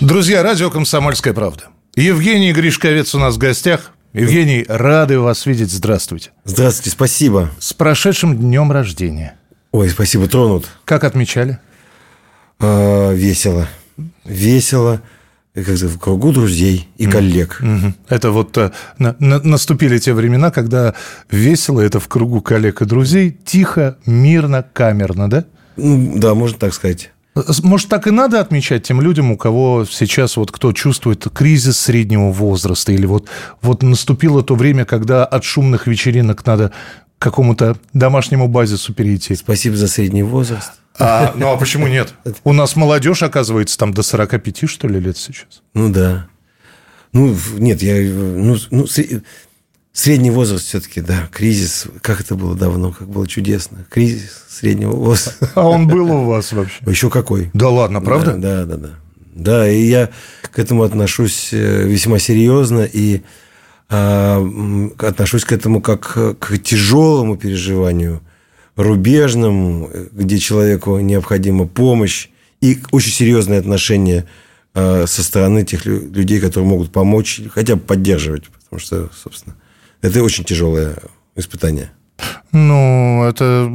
Друзья, радио «Комсомольская правда». Евгений Гришковец у нас в гостях. Евгений, рады вас видеть. Здравствуйте. Здравствуйте, спасибо. С прошедшим днем рождения. Ой, спасибо, тронут. Как отмечали? А, весело. Весело. Как в кругу друзей и коллег. Это вот э, на- на- наступили те времена, когда весело это в кругу коллег и друзей, тихо, мирно, камерно, да? Ну, да, можно так сказать. Может, так и надо отмечать тем людям, у кого сейчас вот кто чувствует кризис среднего возраста, или вот, вот наступило то время, когда от шумных вечеринок надо к какому-то домашнему базису перейти. Спасибо за средний возраст. А, ну а почему нет? У нас молодежь, оказывается, там до 45, что ли, лет сейчас. Ну да. Ну, нет, я... Ну, ну, средний возраст все-таки, да. Кризис. Как это было давно, как было чудесно. Кризис среднего возраста. А он был у вас вообще? Еще какой. Да ладно, правда? Да, да, да. Да, Да, и я к этому отношусь э, весьма серьезно и м, отношусь к этому как к тяжелому переживанию, рубежному, э, где человеку необходима помощь и очень серьезное отношение а, со стороны тех лю- людей, которые могут помочь, хотя бы поддерживать, потому что, собственно, это очень тяжелое испытание. Ну, это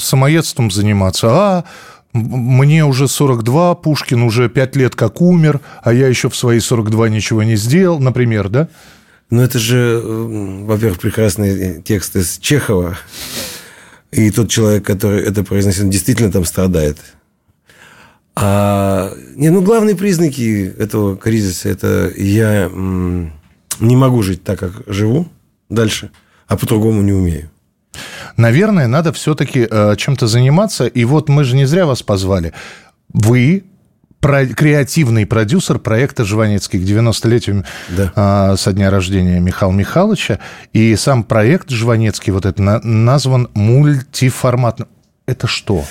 самоедством заниматься. А, мне уже 42, Пушкин уже 5 лет как умер, а я еще в свои 42 ничего не сделал, например, да? Ну, это же, во-первых, прекрасный текст из Чехова. И тот человек, который это произносит, действительно там страдает. А, не, ну, главные признаки этого кризиса – это я не могу жить так, как живу дальше, а по-другому не умею. Наверное, надо все-таки э, чем-то заниматься. И вот мы же не зря вас позвали. Вы про- креативный продюсер проекта «Жванецкий» к 90-летию Да. а, со дня рождения Михаила Михайловича. И сам проект «Жванецкий» вот это на- назван мультиформатным. Это что?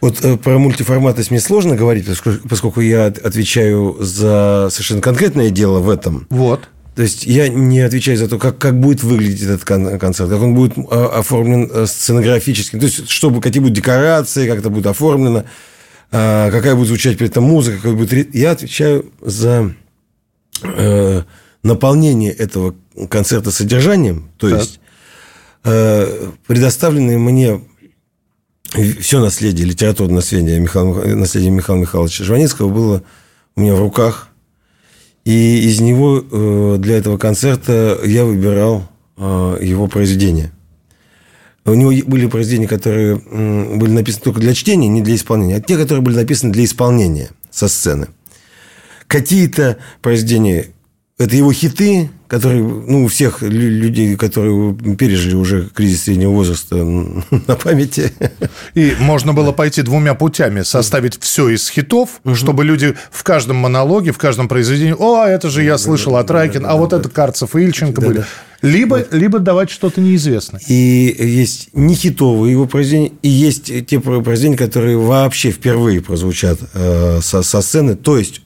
Вот э, про мультиформатность мне сложно говорить, поскольку, я от- отвечаю за совершенно конкретное дело в этом. Вот. То есть я не отвечаю за то, как, как будет выглядеть этот кон- концерт, как он будет а, оформлен э, сценографически, то есть чтобы, какие будут декорации, как это будет оформлено, а, какая будет звучать при этом музыка, какой будет... Я отвечаю за э, наполнение этого концерта содержанием, то Так. есть э, предоставленное мне все наследие, литературное наследие Михаила, наследие Михаила Михайловича Жванецкого было у меня в руках. И из него э, для этого концерта я выбирал э, его произведения. У него были произведения, которые были написаны только для чтения, не для исполнения, а те, которые были написаны для исполнения со сцены. Какие-то произведения – это его хиты, которые, ну, у всех лю- людей, которые пережили уже кризис среднего возраста на памяти. И можно было пойти двумя путями. Составить все из хитов, чтобы люди в каждом монологе, в каждом произведении, о, это же я слышал от Райкин, а вот это Карцев и Ильченко были. Либо, либо давать что-то неизвестное. И есть не хитовые его произведения, и есть те произведения, которые вообще впервые прозвучат э, со, со сцены. То есть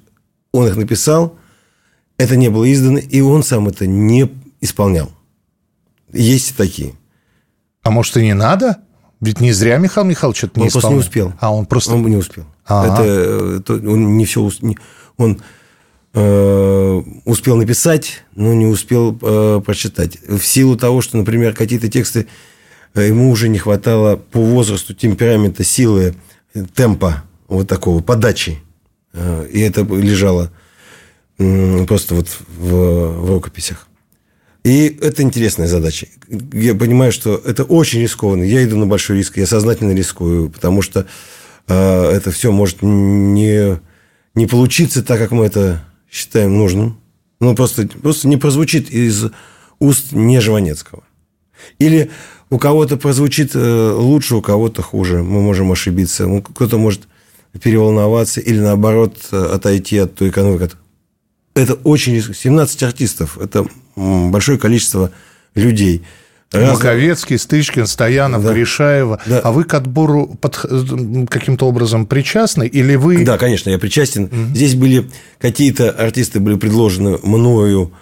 он их написал, это не было издано, и он сам это не исполнял. Есть и такие. А может, и не надо? Ведь не зря Михаил Михайлович это не Он просто не успел. А он просто... Он не успел. Ага. Это, э, то- он не все... Он э, успел написать, но не успел э, прочитать. В силу того, что, например, какие-то тексты э, ему уже не хватало по возрасту, темперамента, силы, э, темпа вот такого, подачи. Э, И это лежало просто вот в, в рукописях. И это интересная задача. Я понимаю, что это очень рискованно. Я иду на большой риск, я сознательно рискую, потому что э, это все может не, не получиться так, как мы это считаем нужным. Ну, просто, просто не прозвучит из уст не Жванецкого. Или у кого-то прозвучит э, лучше, у кого-то хуже. Мы можем ошибиться. Ну, Кто-то может переволноваться или, наоборот, э, отойти от той канвы, кот- это очень... 17 артистов. Это большое количество людей. Маковецкий, Стычкин, Стоянов, да. Гришаева. Да. А вы к отбору под... каким-то образом причастны? Или вы... Да, конечно, я причастен. Угу. Здесь были какие-то артисты были предложены мною,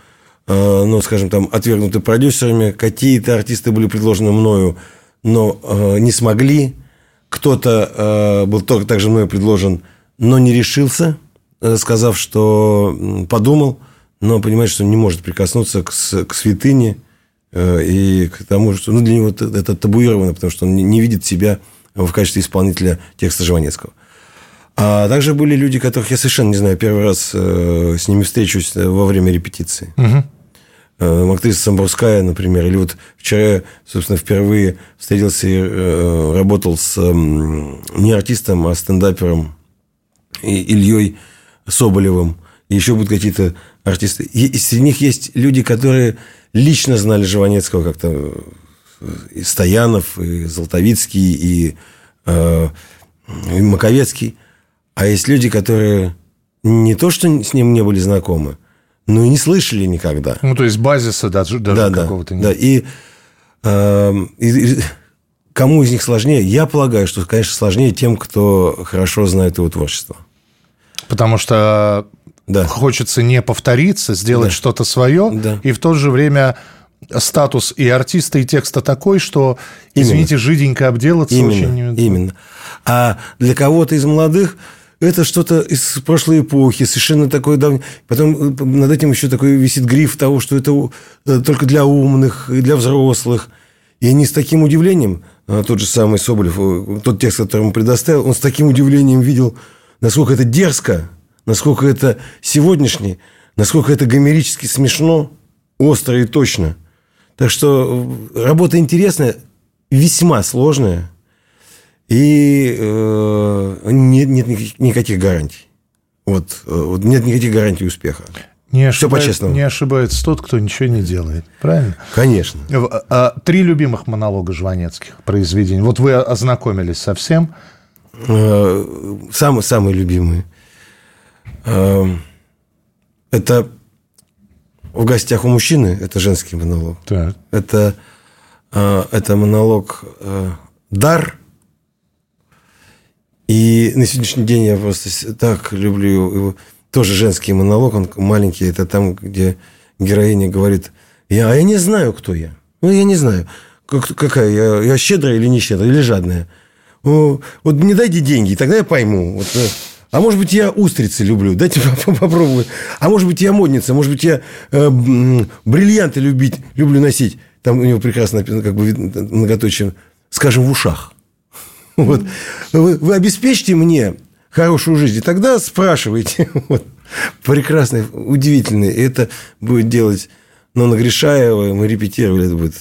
э, ну, скажем, там, отвергнуты продюсерами. Какие-то артисты были предложены мною, но э, не смогли. Кто-то э, был только также мною предложен, но не решился, э, сказав, что подумал, но понимает, что не может прикоснуться к, к святыне – Э, и к тому, что ну, для него это табуировано, потому что он не видит себя в качестве исполнителя текста Жванецкого. А также были люди, которых я совершенно не знаю, первый раз э, с ними встречусь во время репетиции. Угу. Актриса Самбурская, например, или вот вчера собственно, впервые встретился и работал с не артистом, а стендапером Ильей Соболевым. Еще будут какие-то артисты. И среди них есть люди, которые лично знали Жванецкого как-то и Стоянов, и Золотовицкий, и, э, и Маковецкий. А есть люди, которые не то, что с ним не были знакомы, но и не слышали никогда. Ну, то есть базиса даже, даже да, какого-то да, нет. Да, и, э, и кому из них сложнее? Я полагаю, что, конечно, сложнее тем, кто хорошо знает его творчество. Потому что да. хочется не повториться, сделать да. что-то свое, да. и в то же время статус и артиста, и текста такой, что, извините, именно. жиденько обделаться именно, очень... Именно. А для кого-то из молодых это что-то из прошлой эпохи, совершенно такое давнее. Потом э, над этим еще такой висит гриф того, что это э, только для умных и для взрослых. И они с таким удивлением, а, тот же самый Соболев, э, тот текст, который ему предоставил, он с таким удивлением видел, насколько это дерзко, насколько это сегодняшний, насколько это гомерически смешно, остро и точно. Так что э, работа интересная, весьма сложная, и э, нет, нет никаких гарантий. Вот, э, вот нет никаких гарантий успеха. Не, ошибается, не ошибается тот, кто ничего не делает. Правильно? Конечно. А, три любимых монолога Жванецких произведений. Вот вы ознакомились со всем. Самые, самые любимые. Эм, это в гостях у мужчины, это женский монолог. Так. Это, э, это монолог э, «Дар». И на сегодняшний день я просто так люблю его. Тоже женский монолог, он маленький. Это там, где героиня говорит, я, а я не знаю, кто я. Ну, я не знаю, как, какая я, я щедрая или не щедрая, или жадная. Вот мне дайте деньги, тогда я пойму. Вот, э, а может быть, я устрицы люблю. Дайте попробую. А может быть, я модница. Может быть, я э, бриллианты любить, люблю носить. Там у него прекрасно как бы многоточие. Скажем, в ушах. Вот. Вы, вы обеспечьте мне хорошую жизнь. И тогда спрашивайте. Вот. Прекрасно, удивительно. И это будет делать но на Гришаева мы репетировали, это будет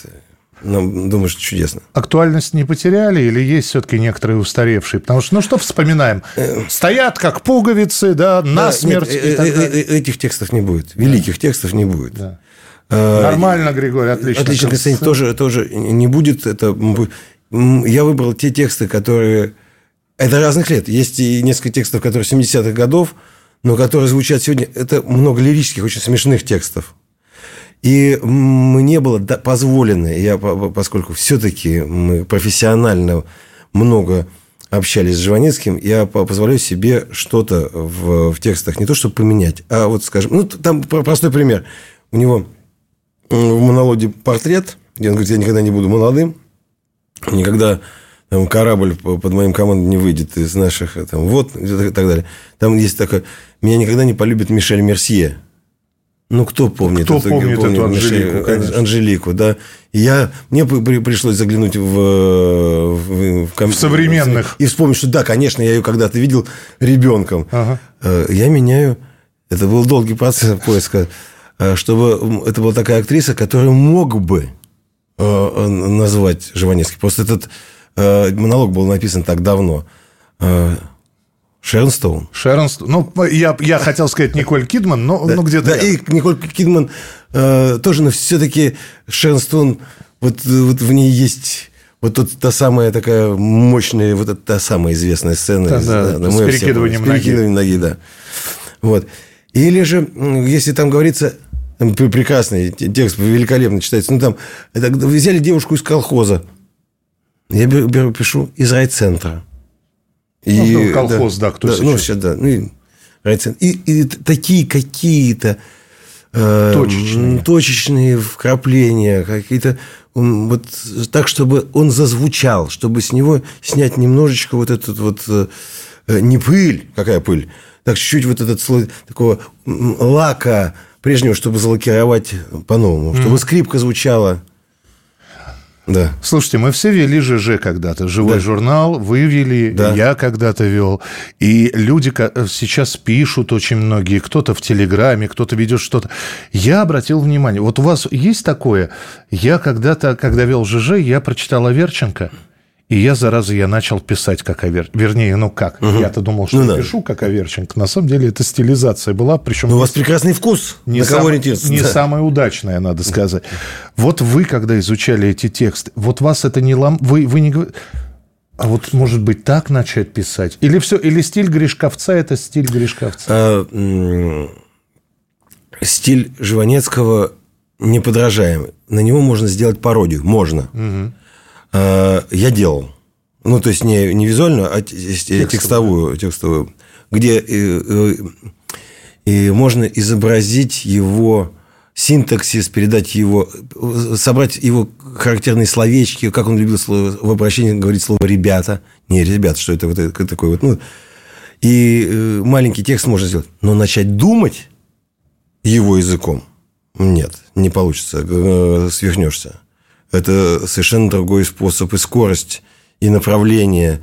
ну, думаю, что чудесно. Актуальность не потеряли или есть все-таки некоторые устаревшие? Потому что, ну, что вспоминаем? Э, Стоят как пуговицы, да, насмерть. Да, нет, э, э, этих текстов не будет. Великих да. текстов не будет. Да. Нормально, Григорий, отлично. Отлично, Константин, тоже, тоже не будет. Это, я выбрал те тексты, которые... Это разных лет. Есть и несколько текстов, которые 70-х годов, но которые звучат сегодня. Это много лирических, очень смешных текстов. И мне было позволено, я, поскольку все-таки мы профессионально много общались с Жванецким, я позволяю себе что-то в, в текстах не то, чтобы поменять, а вот, скажем, ну, там простой пример. У него в монологе портрет, где он говорит, я никогда не буду молодым, никогда там, корабль под моим командой не выйдет из наших, там, вот, и так далее. Там есть такое, меня никогда не полюбит Мишель Мерсье. Ну, кто помнит? Кто это, помнит, помнит эту Анжелику, конечно. Анжелику, да. я, мне пришлось заглянуть в... В, в, в современных. И вспомнить, что да, конечно, я ее когда-то видел ребенком. Ага. Э, я меняю... Это был долгий процесс поиска. Э, чтобы это была такая актриса, которую мог бы э, назвать Жванецкий. Просто этот монолог был написан так давно. Шерон Стоун. Шерон Стоун. Ну, я, я хотел сказать Николь Кидман, но, да, но где-то... Да, и Николь Кидман э, тоже, но все-таки Шерон Стоун, вот, вот в ней есть... Вот тут та самая такая мощная, вот та самая известная сцена. Да, да, да, с перекидыванием ноги. С перекидыванием ноги, да. Вот. Или же, если там говорится, прекрасный текст, великолепно читается, ну там, это, взяли девушку из колхоза, я беру, пишу из райцентра. И, ну, колхоз, да, да кто да, сейчас? Ну, сейчас, да. Ну, и. И, такие какие-то э, точечные. точечные вкрапления, какие-то вот так, чтобы он зазвучал, чтобы с него снять немножечко вот этот вот э, не пыль, какая пыль, так чуть-чуть вот этот слой такого лака прежнего, чтобы залакировать по-новому, чтобы mm. скрипка звучала. Да. Слушайте, мы все вели ЖЖ когда-то. Живой да. журнал вы вели, да. я когда-то вел. И люди сейчас пишут очень многие. Кто-то в Телеграме, кто-то ведет что-то. Я обратил внимание. Вот у вас есть такое? Я когда-то, когда вел ЖЖ, я прочитал Аверченко. И я, зараза, я начал писать как Авер... Вернее, ну как? Угу. Я-то думал, что ну, я да. пишу как Аверченко. На самом деле это стилизация была. Причем Но у вас прекрасный вкус. Не, сам... не да. самая удачная, надо сказать. Вот вы, когда изучали эти тексты, вот вас это не лом... Вы, вы не а вот, может быть, так начать писать? Или все, или стиль Гришковца – это стиль Гришковца? А, стиль Живанецкого неподражаемый. На него можно сделать пародию. Можно. Угу. Э, я делал. Ну, то есть не, не визуальную, а текстовую, текстовую, где и, э, и э, можно изобразить его синтаксис, передать его, собрать его характерные словечки, как он любил слово, в обращении говорить слово «ребята». Не, ребят, что это вот это, такое вот. Ну, и маленький текст можно сделать. Но начать думать его языком нет, не получится, свихнешься. Это совершенно другой способ и скорость, и направление,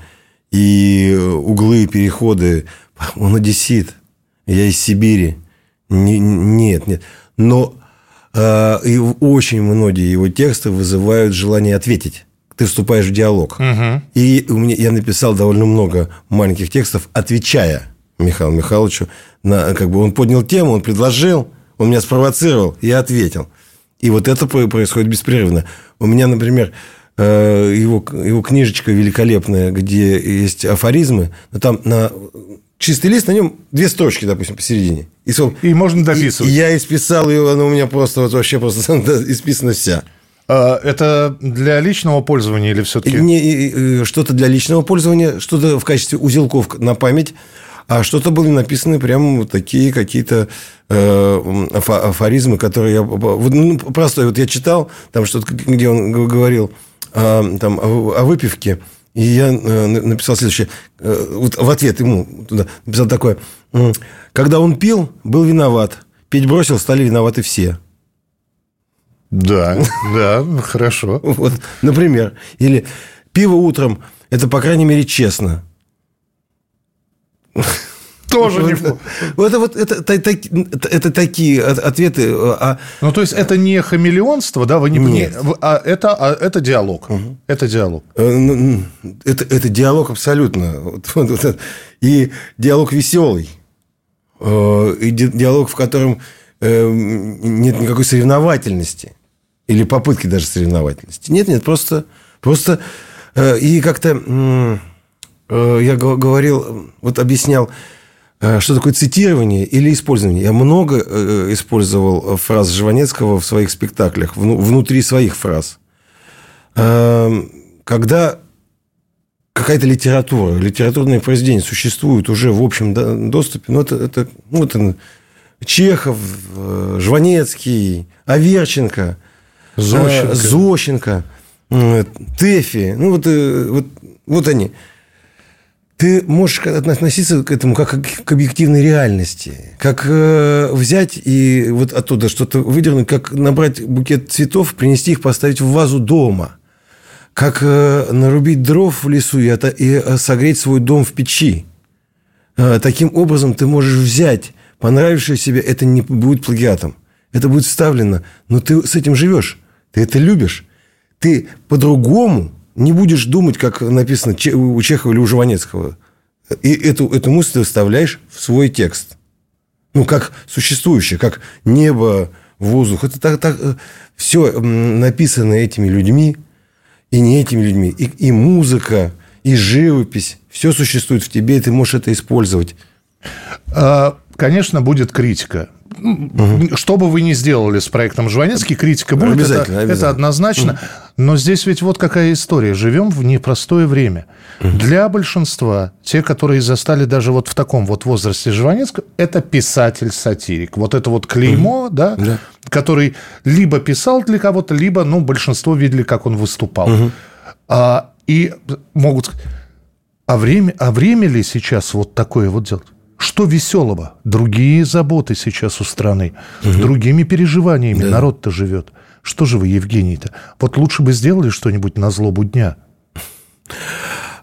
и углы, переходы. Он одессит. Я из Сибири. Не, нет, нет. Но э, и очень многие его тексты вызывают желание ответить. Ты вступаешь в диалог. Угу. И у меня, я написал довольно много маленьких текстов, отвечая Михаилу Михайловичу. На, как бы он поднял тему, он предложил, он меня спровоцировал, я ответил. И вот это происходит беспрерывно. У меня, например, э, его, его книжечка великолепная, где есть афоризмы, но там на чистый лист, на нем две строчки, допустим, посередине. И, и можно дописывать. И, и я исписал ее, она у меня просто вот вообще просто исписана вся. А, это для личного пользования или все-таки? Не, что-то для личного пользования, что-то в качестве узелков на память, а что-то были написаны прямо вот такие какие-то э, афоризмы, которые я... Ну, простой, вот я читал, там что-то, где он говорил э, там, о, о выпивке, и я э, написал следующее. Э, вот в ответ ему туда написал такое. Когда он пил, был виноват. Пить бросил, стали виноваты все. Да, да, хорошо. Вот, например. Или пиво утром – это, по крайней мере, честно. Тоже не это вот это, это, это, это такие ответы. А... Ну, то есть, это не хамелеонство, да? Вы не, Нет. а это, а это диалог. Угу. Это диалог. Э, ну, это, это диалог абсолютно. И диалог веселый. Э, и диалог, в котором э, нет никакой соревновательности. Или попытки даже соревновательности. Нет, нет, просто... Просто... И как-то я говорил, вот объяснял, э, что такое цитирование или использование. Я много э, использовал фраз Жванецкого в своих спектаклях, внутри своих фраз. Эм, когда какая-то литература, литературное произведение существует уже в общем доступе, ну, это, это, ну, это Чехов, Жванецкий, Аверченко, Зощенко, Зощенко Тэфи, ну, вот, вот, вот они – ты можешь относиться к этому как к объективной реальности, как э, взять и вот оттуда что-то выдернуть, как набрать букет цветов, принести их, поставить в вазу дома, как э, нарубить дров в лесу и, это, и э, согреть свой дом в печи. Э, таким образом ты можешь взять понравившееся себе, это не будет плагиатом, это будет вставлено, но ты с этим живешь, ты это любишь, ты по-другому не будешь думать, как написано у Чехова или у Жванецкого. И эту, эту мысль ты вставляешь в свой текст. Ну, как существующее, как небо, воздух. Это так, так, э, все написано этими людьми и не этими людьми. И, и музыка, и живопись. Все существует в тебе, и ты можешь это использовать. А, конечно, будет критика. Угу. Что бы вы ни сделали с проектом Жванецкий, критика будет. Обязательно, это, обязательно. это однозначно. Угу. Но здесь ведь вот какая история. Живем в непростое время. Угу. Для большинства, те, которые застали даже вот в таком вот возрасте Жванецкого, это писатель-сатирик. Вот это вот клеймо, угу. да, да, который либо писал для кого-то, либо, ну, большинство видели, как он выступал. Угу. А, и могут... А время, а время ли сейчас вот такое вот делать? Что веселого? Другие заботы сейчас у страны, угу. другими переживаниями да. народ-то живет. Что же вы, Евгений-то? Вот лучше бы сделали что-нибудь на злобу дня.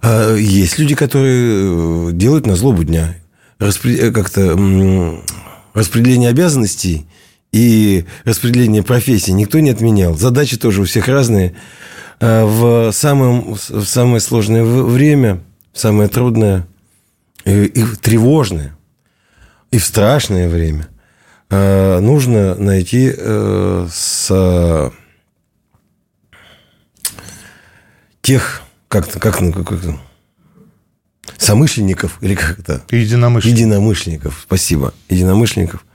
А, есть люди, которые э, делают на злобу дня. Распри... Э, как-то распределение обязанностей и распределение профессий никто не отменял. Задачи тоже у всех разные. А, в, самом, в самое сложное время, в самое трудное и, и тревожное, и в страшное время э, нужно найти э, с тех, как как, ну, как, как somышленников или как это? Единомышленников. Единомышленников, спасибо. Единомышленников.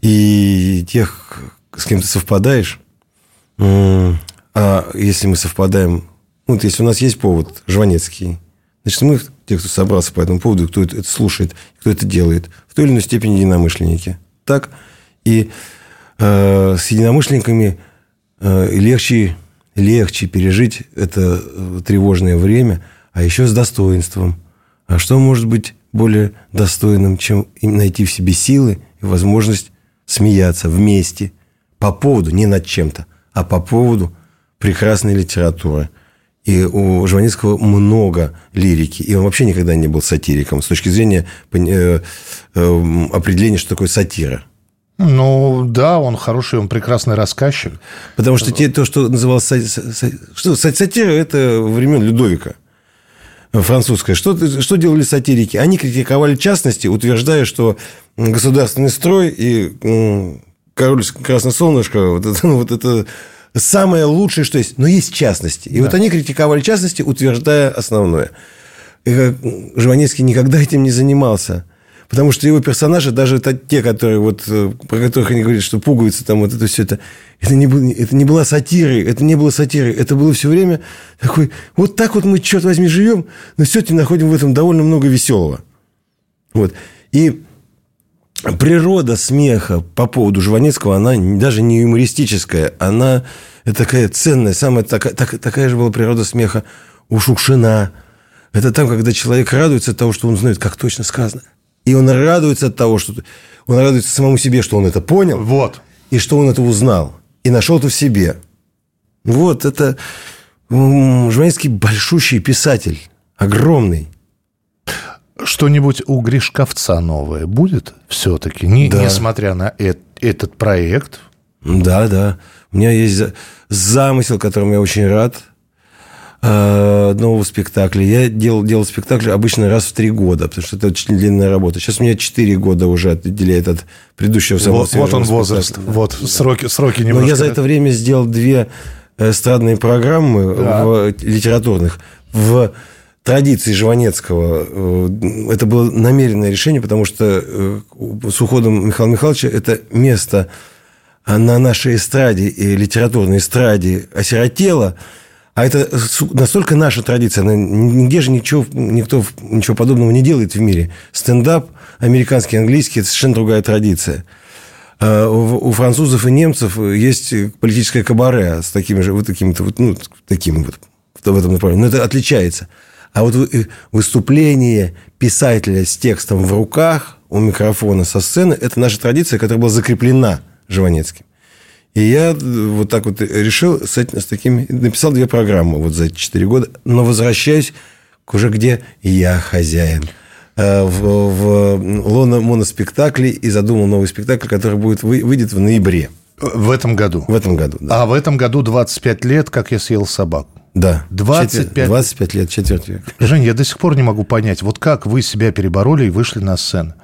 И тех, с кем ты совпадаешь. А если мы совпадаем, ну, вот если у нас есть повод, Жванецкий, Значит, мы, те, кто собрался по этому поводу, кто это, это слушает, кто это делает, в той или иной степени единомышленники. Так? И э, с единомышленниками э, легче, легче пережить это э, тревожное время, а еще с достоинством. А что может быть более достойным, чем найти в себе силы и возможность смеяться вместе по поводу, не над чем-то, а по поводу прекрасной литературы – и у Жванецкого много лирики. И он вообще никогда не был сатириком с точки зрения э, э, определения, что такое сатира. Ну, да, он хороший, он прекрасный рассказчик. Потому что те, то, что называлось что, сатира, это времен Людовика французская. Что, что делали сатирики? Они критиковали частности, утверждая, что государственный строй и король Красное Солнышко, вот это, ну, вот это самое лучшее, что есть. Но есть частности. И да. вот они критиковали частности, утверждая основное. И Жванецкий никогда этим не занимался. Потому что его персонажи, даже те, которые вот, э, про которых они говорят, что пугаются, там вот это все это, это не, было, это не была сатирой, это не было сатирой, это было все время такой, вот так вот мы, черт возьми, живем, но все-таки находим в этом довольно много веселого. Вот. И природа смеха по поводу Жванецкого, она даже не юмористическая, она такая ценная, самая такая, так, такая же была природа смеха у Шукшина. Это там, когда человек радуется от того, что он знает, как точно сказано. И он радуется от того, что... Он радуется самому себе, что он это понял. Вот. И что он это узнал. И нашел это в себе. Вот это... Жванецкий большущий писатель. Огромный. Что-нибудь у Гришковца новое будет все-таки, не, да. несмотря на э этот проект? Да, да. У меня есть замысел, которым я очень рад э, нового спектакля. Я делал, делал спектакль обычно раз в три года, потому что это очень длинная работа. Сейчас у меня четыре года уже отделяет от предыдущего Вот, вот он возраст, вот сроки, сроки немножко. Но я за это время сделал две эстрадные программы да. в, литературных в традиции Жванецкого э, это было намеренное решение, потому что э, с уходом Михаила Михайловича это место на нашей эстраде и литературной эстраде осиротело, а это настолько наша традиция, нигде же ничего, никто ничего подобного не делает в мире. Стендап американский, английский – это совершенно другая традиция. У французов и немцев есть политическое кабаре с такими же, вот такими-то, вот, ну, такими вот в этом направлении. Но это отличается. А вот выступление писателя с текстом в руках у микрофона со сцены – это наша традиция, которая была закреплена Жванецким. И я вот так вот решил с, этим, с такими... Написал две программы вот за эти четыре года, но возвращаюсь к уже где я хозяин. Э, в, в лоно моноспектакле и задумал новый спектакль, который будет, выйдет в ноябре. В этом году? В этом году, да. А в этом году 25 лет, как я съел собаку. Да. 25... Четвер... 25 лет, четверть века. Жень, я до сих пор не могу понять, вот как вы себя перебороли и вышли на сцену.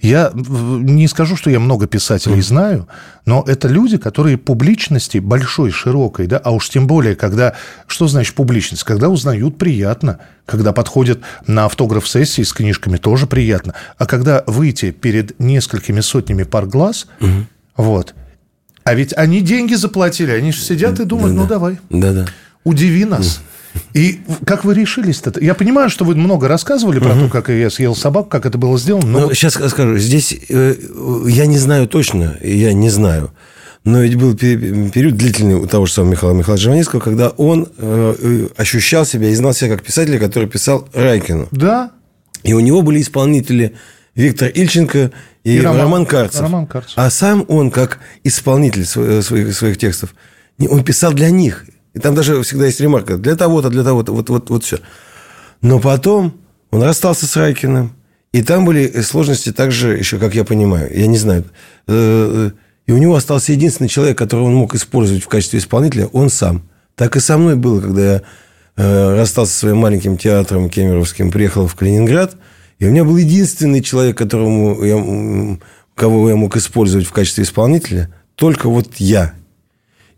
Я не скажу, что я много писателей знаю, но это люди, которые публичности большой, широкой, да, а уж тем более, когда... Что значит публичность? Когда узнают, приятно. Когда подходят на автограф-сессии с книжками, тоже приятно. А когда выйти перед несколькими сотнями пар глаз, угу. вот. А ведь они деньги заплатили, они же сидят и думают, Да-да. ну давай, Да-да. Удиви нас. И как вы решились-то? Я понимаю, что вы много рассказывали про то, как я съел собаку, как это было сделано, но Ну, сейчас скажу, здесь э, я не знаю точно, я не знаю. Но ведь был пе- период длительный у того же самого Михаила Михайловича Жванецкого, когда он э, э, ощущал себя и знал себя как писателя, который писал Райкину. да, И у него были исполнители Виктор Ильченко и, И Роман- Роман, Карцев. Роман Карцев. А сам он, как исполнитель сво- своих, своих текстов, он писал для них. И там даже всегда есть ремарка. Для того-то, для того-то. Вот, вот, вот все. Но потом он расстался с Райкиным. И там были сложности также, еще, как я понимаю, я не знаю. Э, И у него остался единственный человек, которого он мог использовать в качестве исполнителя, он сам. Так и со мной было, когда я э, расстался со своим маленьким театром кемеровским, приехал в Калининград, и у меня был единственный человек, которому я, кого я мог использовать в качестве исполнителя, только вот я.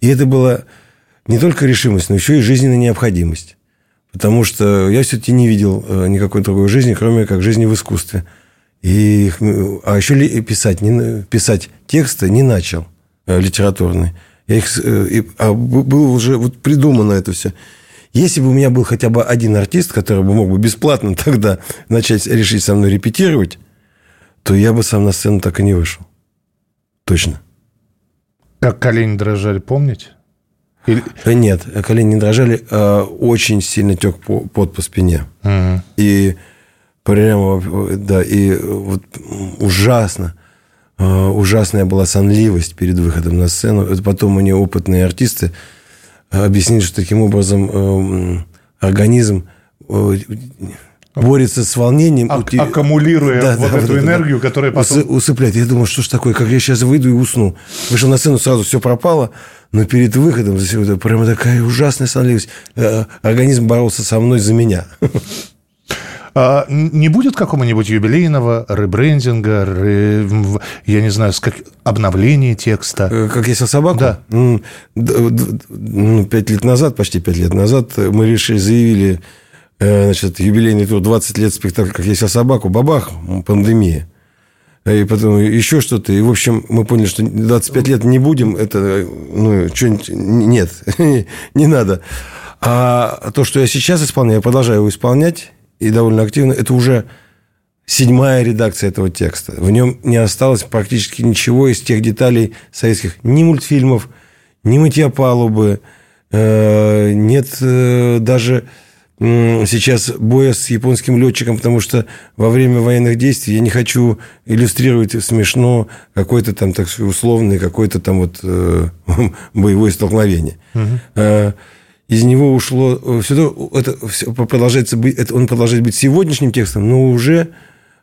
И это была не только решимость, но еще и жизненная необходимость. Потому что я все-таки не видел э, никакой другой жизни, кроме как жизни в искусстве. И, э, а еще ли- писать, не, писать тексты не начал э, литературные. Я их, и- а было уже вот придумано это все. Если бы у меня был хотя бы один артист, который бы мог бы бесплатно тогда начать решить со мной репетировать, то я бы сам на сцену так и не вышел. Точно. как колени дрожали, помните? Или- Нет, колени не дрожали, а очень сильно тек по- пот по спине. Мгм. И прямо, да, и вот ужасно, э, ужасная была сонливость перед выходом на сцену. Это потом мне опытные артисты объяснили, что таким образом э, м, организм э, борется с волнением. Ак- ути- аккумулируя Да, вот да, эту да, да. энергию, которая потом... Усы- усыпляет. Я думаю, что ж такое, как я сейчас выйду и усну. Вышел на сцену, сразу все пропало, но перед выходом за сегодня прямо такая ужасная сонливость. Э, Организм боролся со мной за меня. А, не будет какого-нибудь юбилейного ребрендинга, ре- я не знаю, как... обновления текста? Э, Как съел собаку? Да. Ну, пять лет назад, почти пять лет назад, мы решили, заявили, значит, юбилейный тур 20 лет спектакля «Как я съел собаку», бабах, пандемия. И потом еще что-то. И, в общем, мы поняли, что 25 лет не будем. Это, ну, что-нибудь... Нет, не надо. А то, что я сейчас исполняю, я продолжаю его исполнять, и довольно активно, это уже седьмая редакция этого текста. В нем не осталось практически ничего из тех деталей советских. Ни мультфильмов, ни мытья палубы. э, Нет э, даже сейчас боя с японским летчиком, потому что во время военных действий я не хочу иллюстрировать смешно какой-то там, так сказать, условный, какой-то там вот э, боевое столкновение. Э, Из него ушло все это всё продолжается быть, это он продолжает быть сегодняшним текстом, но уже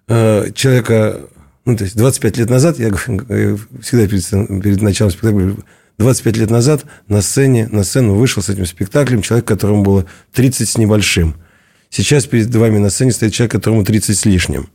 э, человека, ну, то есть 25 лет назад, я говорю, всегда перед, перед началом спектакля 25 лет назад на сцене, на сцену вышел с этим спектаклем человек, которому было 30 с небольшим. Сейчас перед вами на сцене стоит человек, которому 30 с лишним.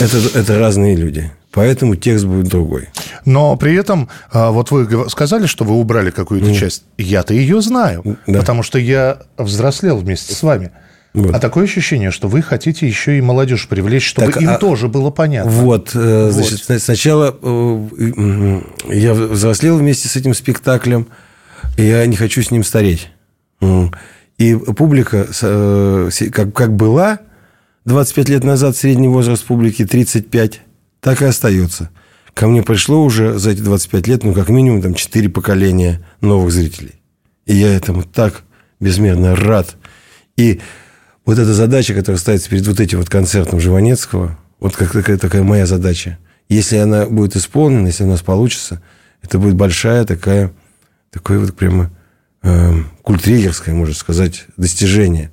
Это, это разные люди. Поэтому текст будет другой. Но при этом, а, вот вы сказали, что вы убрали какую-то часть. Я-то ее знаю, Да. потому что я взрослел вместе с вами. Вот. А такое ощущение, что вы хотите еще и молодежь привлечь, чтобы Так, им а- тоже было понятно. Вот, э, значит, сна- сначала э, я взрослел вместе с этим спектаклем, и я не хочу с ним стареть. М. И публика, э, как, как была 25 лет назад, средний возраст публики 35, так и остается. Ко мне пришло уже за эти 25 лет, ну, как минимум, там, 4 поколения новых зрителей. И я этому так безмерно рад. И вот эта задача, которая ставится перед вот этим вот концертом Живанецкого, вот как такая, такая моя задача. Если она будет исполнена, если у нас получится, это будет большая такая, такое вот прямо э, культригерское, можно сказать, достижение.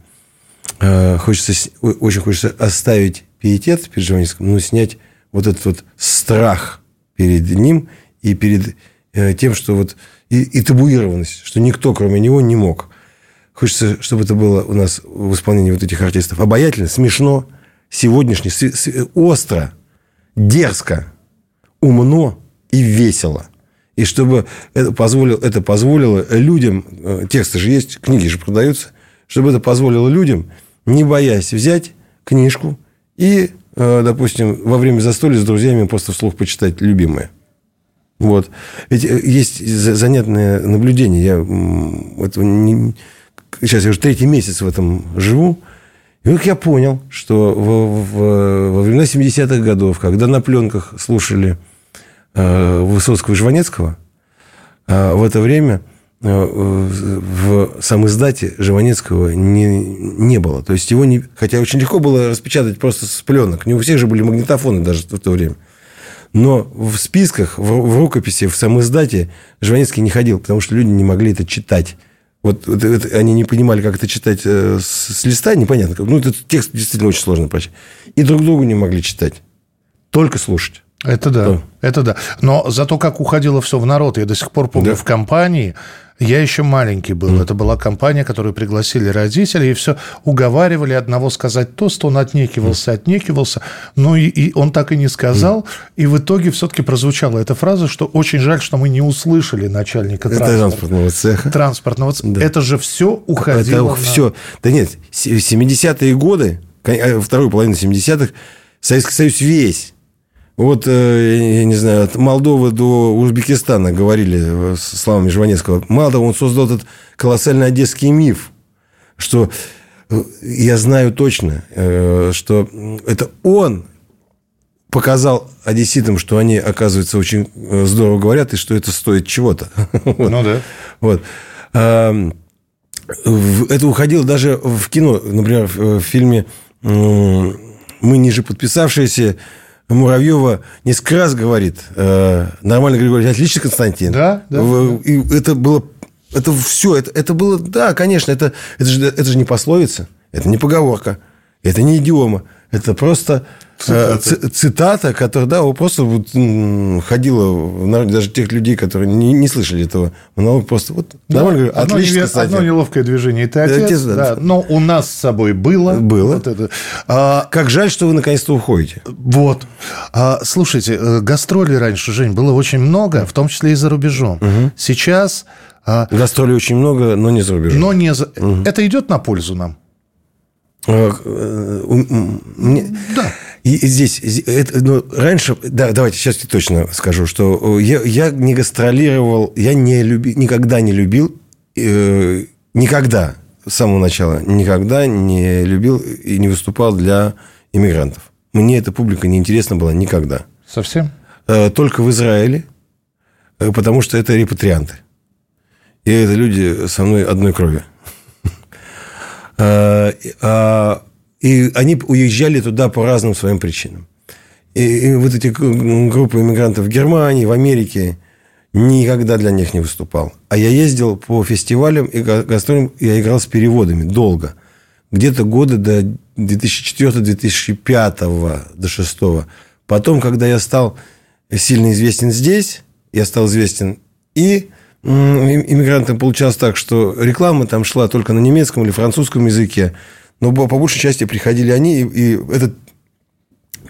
Э, хочется, очень хочется оставить пиетет перед Живанецким, но снять вот этот вот страх перед ним и перед э, тем, что вот и, и табуированность, что никто, кроме него, не мог. Хочется, чтобы это было у нас в исполнении вот этих артистов обаятельно, смешно, сегодняшне, остро. дерзко, умно и весело. И чтобы это позволило, это позволило людям, э, тексты же есть, книги же продаются, чтобы это позволило людям, не боясь взять книжку и, э, допустим, во время застолья с друзьями просто вслух почитать любимое. Вот. Ведь э, есть занятное наблюдение. Я это не... сейчас я уже третий месяц в этом живу. И вот я понял, что во, в, во времена 70-х годов, когда на пленках слушали э, Высоцкого и Жванецкого, э, в это время э, в самом издате Жванецкого не, не было. То есть его не... Хотя очень легко было распечатать просто с пленок. Не у всех же были магнитофоны даже в то время. Но в списках, в, в рукописи, в самом издате Жванецкий не ходил, потому что люди не могли это читать. Вот, вот это, они не понимали, как это читать э, с, с листа, непонятно. Ну, этот текст действительно очень сложно прочитать. И друг другу не могли читать. Только слушать. Это да, да, это да. Но зато как уходило все в народ, я до сих пор помню да. в компании, я еще маленький был. Mm. Это была компания, которую пригласили родители, и все уговаривали одного сказать тост. Он отнекивался, mm. отнекивался. Ну, и, и он так и не сказал. Mm. И в итоге все-таки прозвучала эта фраза, что очень жаль, что мы не услышали начальника это транспортного цеха. Транспортного цеха. Да. Это же все уходило. Это на... все. Да нет, 70-е годы, э, вторую половину 70-х, Советский Союз весь вот, э, я не знаю, от Молдовы до Узбекистана говорили словами Жванецкого. Мало того, он создал этот колоссальный одесский миф, что э, я знаю точно, э, что это он показал одесситам, что они, оказывается, очень здорово говорят, и что это стоит чего-то. Ну да. Вот. Это уходило даже в кино. Например, в фильме «Мы ниже подписавшиеся» Муравьева несколько раз говорит, э, нормально Григорий, отлично, Константин. Да, да. И это было, это все, это, это было, да, конечно, это, это, же, это же не пословица, это не поговорка, это не идиома, это просто Цитата. Э, цитата, которая, да, просто вот ходила, даже тех людей, которые не, не слышали этого монолога, просто вот ну, нормально говорю, одно, отлично, не, одно неловкое движение, и ты отец, отец да, да. но у нас с собой было. Было. Вот это. А, как жаль, что вы наконец-то уходите. Вот. А, слушайте, э, гастролей раньше, Жень, было очень много, в том числе и за рубежом. Угу. Сейчас... А, гастролей очень много, но не за рубежом. Но не за... Угу. Это идет на пользу нам? Э, мне... Да. И здесь, это, ну, раньше, да, давайте сейчас я точно скажу, что я, я не гастролировал, я не люби, никогда не любил, э, никогда, с самого начала, никогда не любил и не выступал для иммигрантов. Мне эта публика не интересна была никогда. Совсем? Э, только в Израиле, э, потому что это репатрианты. И это люди со мной одной крови. Э, а и они уезжали туда по разным своим причинам. И, и вот эти группы иммигрантов в Германии, в Америке, никогда для них не выступал. А я ездил по фестивалям и гастролям, я играл с переводами долго. Где-то года до 2004-2005, до 2006. Потом, когда я стал сильно известен здесь, я стал известен и иммигрантам получалось так, что реклама там шла только на немецком или французском языке. Но по большей части приходили они, и, и этот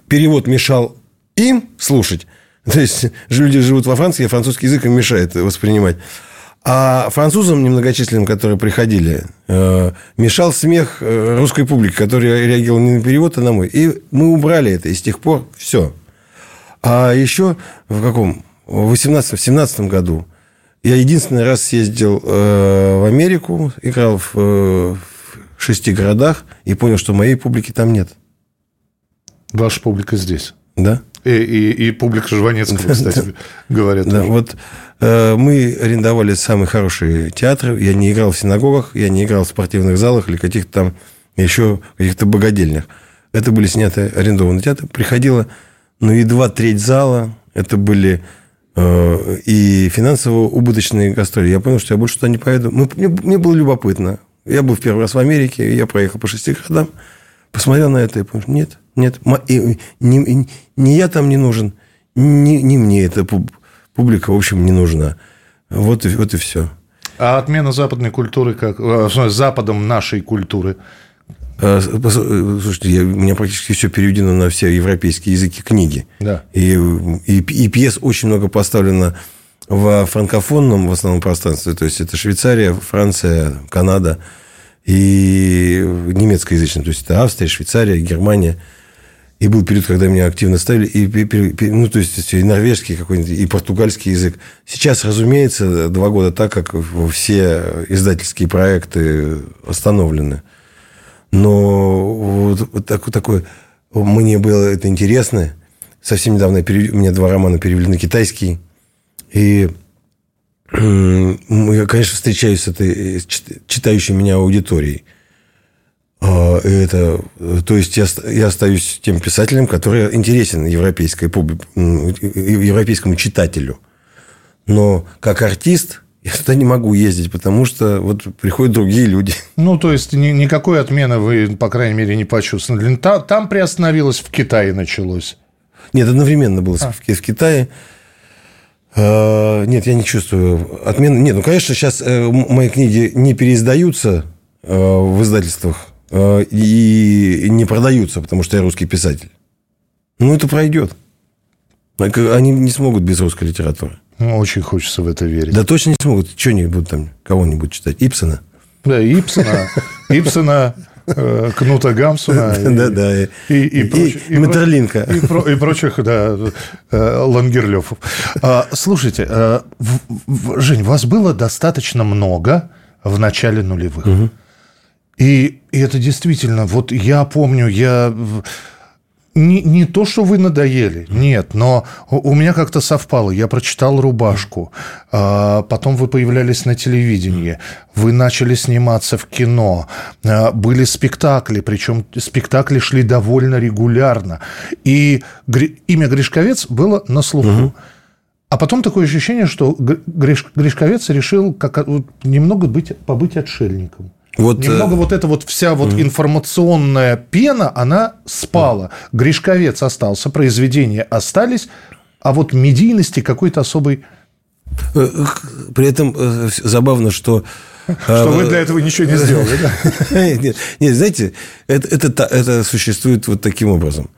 перевод мешал им слушать. То есть люди живут во Франции, а французский язык им мешает воспринимать. А французам немногочисленным, которые приходили, э, мешал смех э, русской публики, которая реагировала не на перевод, а на мой. И мы убрали это, и с тех пор все. А еще в каком? В 18-17 году я единственный раз съездил э, в Америку, играл в, шести городах и понял, что моей публики там нет. Ваша публика здесь. Да. И, и, и публика Жванецкого, кстати, говорят. Да, вот э, мы арендовали самые хорошие театры. Я не играл в синагогах, я не играл в спортивных залах или каких-то там еще каких-то богадельнях. Это были сняты арендованные театры. Приходило, ну, едва треть зала. Это были э, и финансово убыточные гастроли. Я понял, что я больше туда не поеду. Мне, мне было любопытно. Я был в первый раз в Америке, я проехал по шести городам, посмотрел на это и понял, нет, нет, и, не, не я там не нужен, не, не мне эта публика, в общем, не нужна. Вот и, вот и все. А отмена западной культуры, как, э, Западом нашей культуры, слушайте, я, у меня практически все переведено на все европейские языки книги. Да. И, и, и пьес очень много поставлено в франкофонном в основном пространстве. То есть, это Швейцария, Франция, Канада и немецкоязычном. То есть, это Австрия, Швейцария, Германия. И был период, когда меня активно ставили, и, ну, то есть, и норвежский какой-нибудь, и португальский язык. Сейчас, разумеется, два года так, как все издательские проекты остановлены. Но вот, вот такой, такой, мне было это интересно. Совсем недавно я перев... у меня два романа перевели на китайский. И я, конечно, встречаюсь с этой читающей меня аудиторией. А, это, то есть я, я остаюсь тем писателем, который интересен европейской европейскому читателю. Но как артист я туда не могу ездить, потому что вот приходят другие люди. Ну, то есть ни, никакой отмены вы, по крайней мере, не почувствовали. Там, там приостановилось, в Китае началось. Нет, одновременно было а. в, в Китае. Нет, я не чувствую отмены. Нет, ну, конечно, сейчас э, мои книги не переиздаются э, в издательствах э, и не продаются, потому что я русский писатель. Ну, это пройдет. Они не смогут без русской литературы. Ну, очень хочется в это верить. Да точно не смогут. Что-нибудь там, кого-нибудь читать? Ипсона? Да, Ипсона. Ипсона, Э, Кнута Гамсуна. Да, да. И, и, проч, и, Метерлинка. И, про, и прочих, да, э, Лангерлёфов. А, слушайте, э, Жень, вас было достаточно много в начале нулевых. Угу. И, и это действительно, вот я помню, я не, не то, что вы надоели, нет, но у меня как-то совпало. Я прочитал «Рубашку», а, потом вы появлялись на телевидении, вы начали сниматься в кино, а, были спектакли, причем спектакли шли довольно регулярно. И имя Гришковец было на слуху. Угу. А потом такое ощущение, что Гриш, Гришковец решил как, немного быть, побыть отшельником. Вот, Немного э... вот эта вот вся вот mm информационная пена, она спала. Mm. Гришковец остался, произведения остались, а вот медийности какой-то особой... Э, при этом э, забавно, что... Что вы для этого ничего не сделали, да? Нет, нет, знаете, это, это, это существует вот таким образом.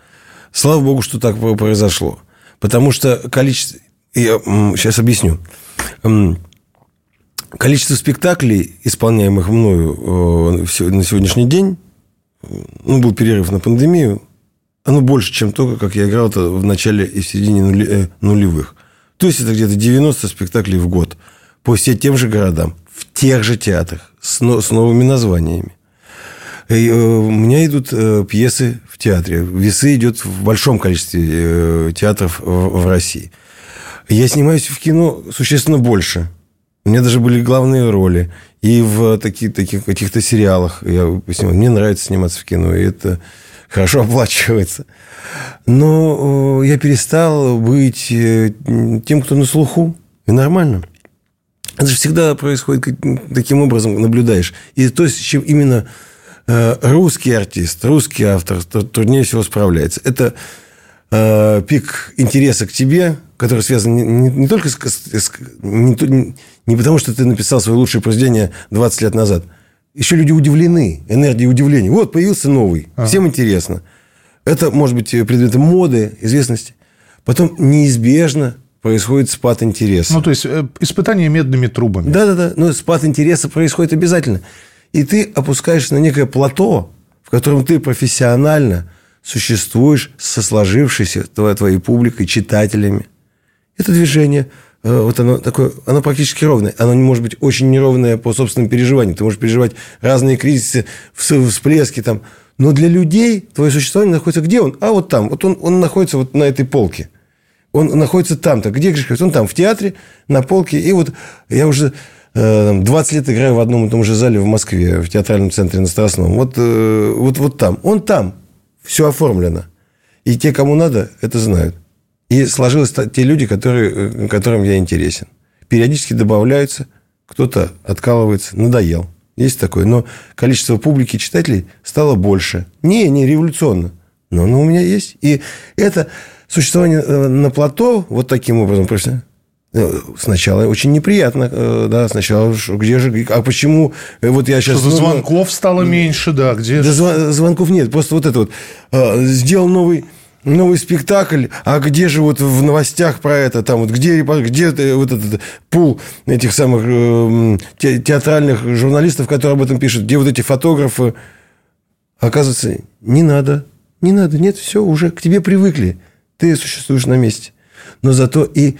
Слава богу, что так произошло. Потому что количество... Я сейчас объясню количество спектаклей, исполняемых мною э, на сегодняшний день, ну, был перерыв на пандемию, оно больше, чем то, как я играл это в начале и в середине нули, э, нулевых. То есть, это где-то 90 спектаклей в год по все тем же городам, в тех же театрах, с, с новыми названиями. И, э, у меня идут э, пьесы в театре. Весы идет в большом количестве э, театров в, в России. Я снимаюсь в кино существенно больше – у меня даже были главные роли. И в таких, таких каких-то сериалах. Я снимал. Мне нравится сниматься в кино, и это хорошо оплачивается. Но я перестал быть э, тем, кто на слуху. И нормально. Это же всегда происходит таким образом, наблюдаешь. И то, с чем именно э, русский артист, русский автор труднее всего справляется. Это э, пик интереса к тебе, который связан не, не только с, с не, не потому, что ты написал свое лучшее произведение 20 лет назад. Еще люди удивлены, энергией удивления. Вот, появился новый, ага. всем интересно. Это может быть предметом моды, известности. Потом неизбежно происходит спад интереса. Ну, то есть, э, испытание медными трубами. Да-да-да, но спад интереса происходит обязательно. И ты опускаешься на некое плато, в котором ты профессионально существуешь со сложившейся твоей публикой, читателями. Это движение, вот оно такое, оно практически ровное. Оно не может быть очень неровное по собственным переживаниям. Ты можешь переживать разные кризисы, всплески там. Но для людей твое существование находится где он? А вот там. Вот он, он находится вот на этой полке. Он находится там-то. Где Гришковец? Он там, в театре, на полке. И вот я уже 20 э, лет играю в одном и том же зале в Москве, в театральном центре на Страстном. Вот, э, вот, вот там. Он там. Все оформлено. И те, кому надо, это знают. И сложились те люди, которые, э, которым я интересен. Периодически добавляются, кто-то откалывается, надоел. Есть такое. Но количество публики читателей стало больше. Не, не революционно. Но оно у меня есть. И это существование э, на плато вот таким образом, э, сначала очень неприятно, да, сначала где же, а почему, вот я сейчас... Что ну, звонков стало меньше, да, где да, же... звонков нет, просто вот это вот, сделал новый новый спектакль, а где же вот в новостях про это, там вот где, где вот этот пул этих самых э, театральных журналистов, которые об этом пишут, где вот эти фотографы, оказывается, не надо, не надо, нет, все, уже к тебе привыкли, ты существуешь на месте. Но зато и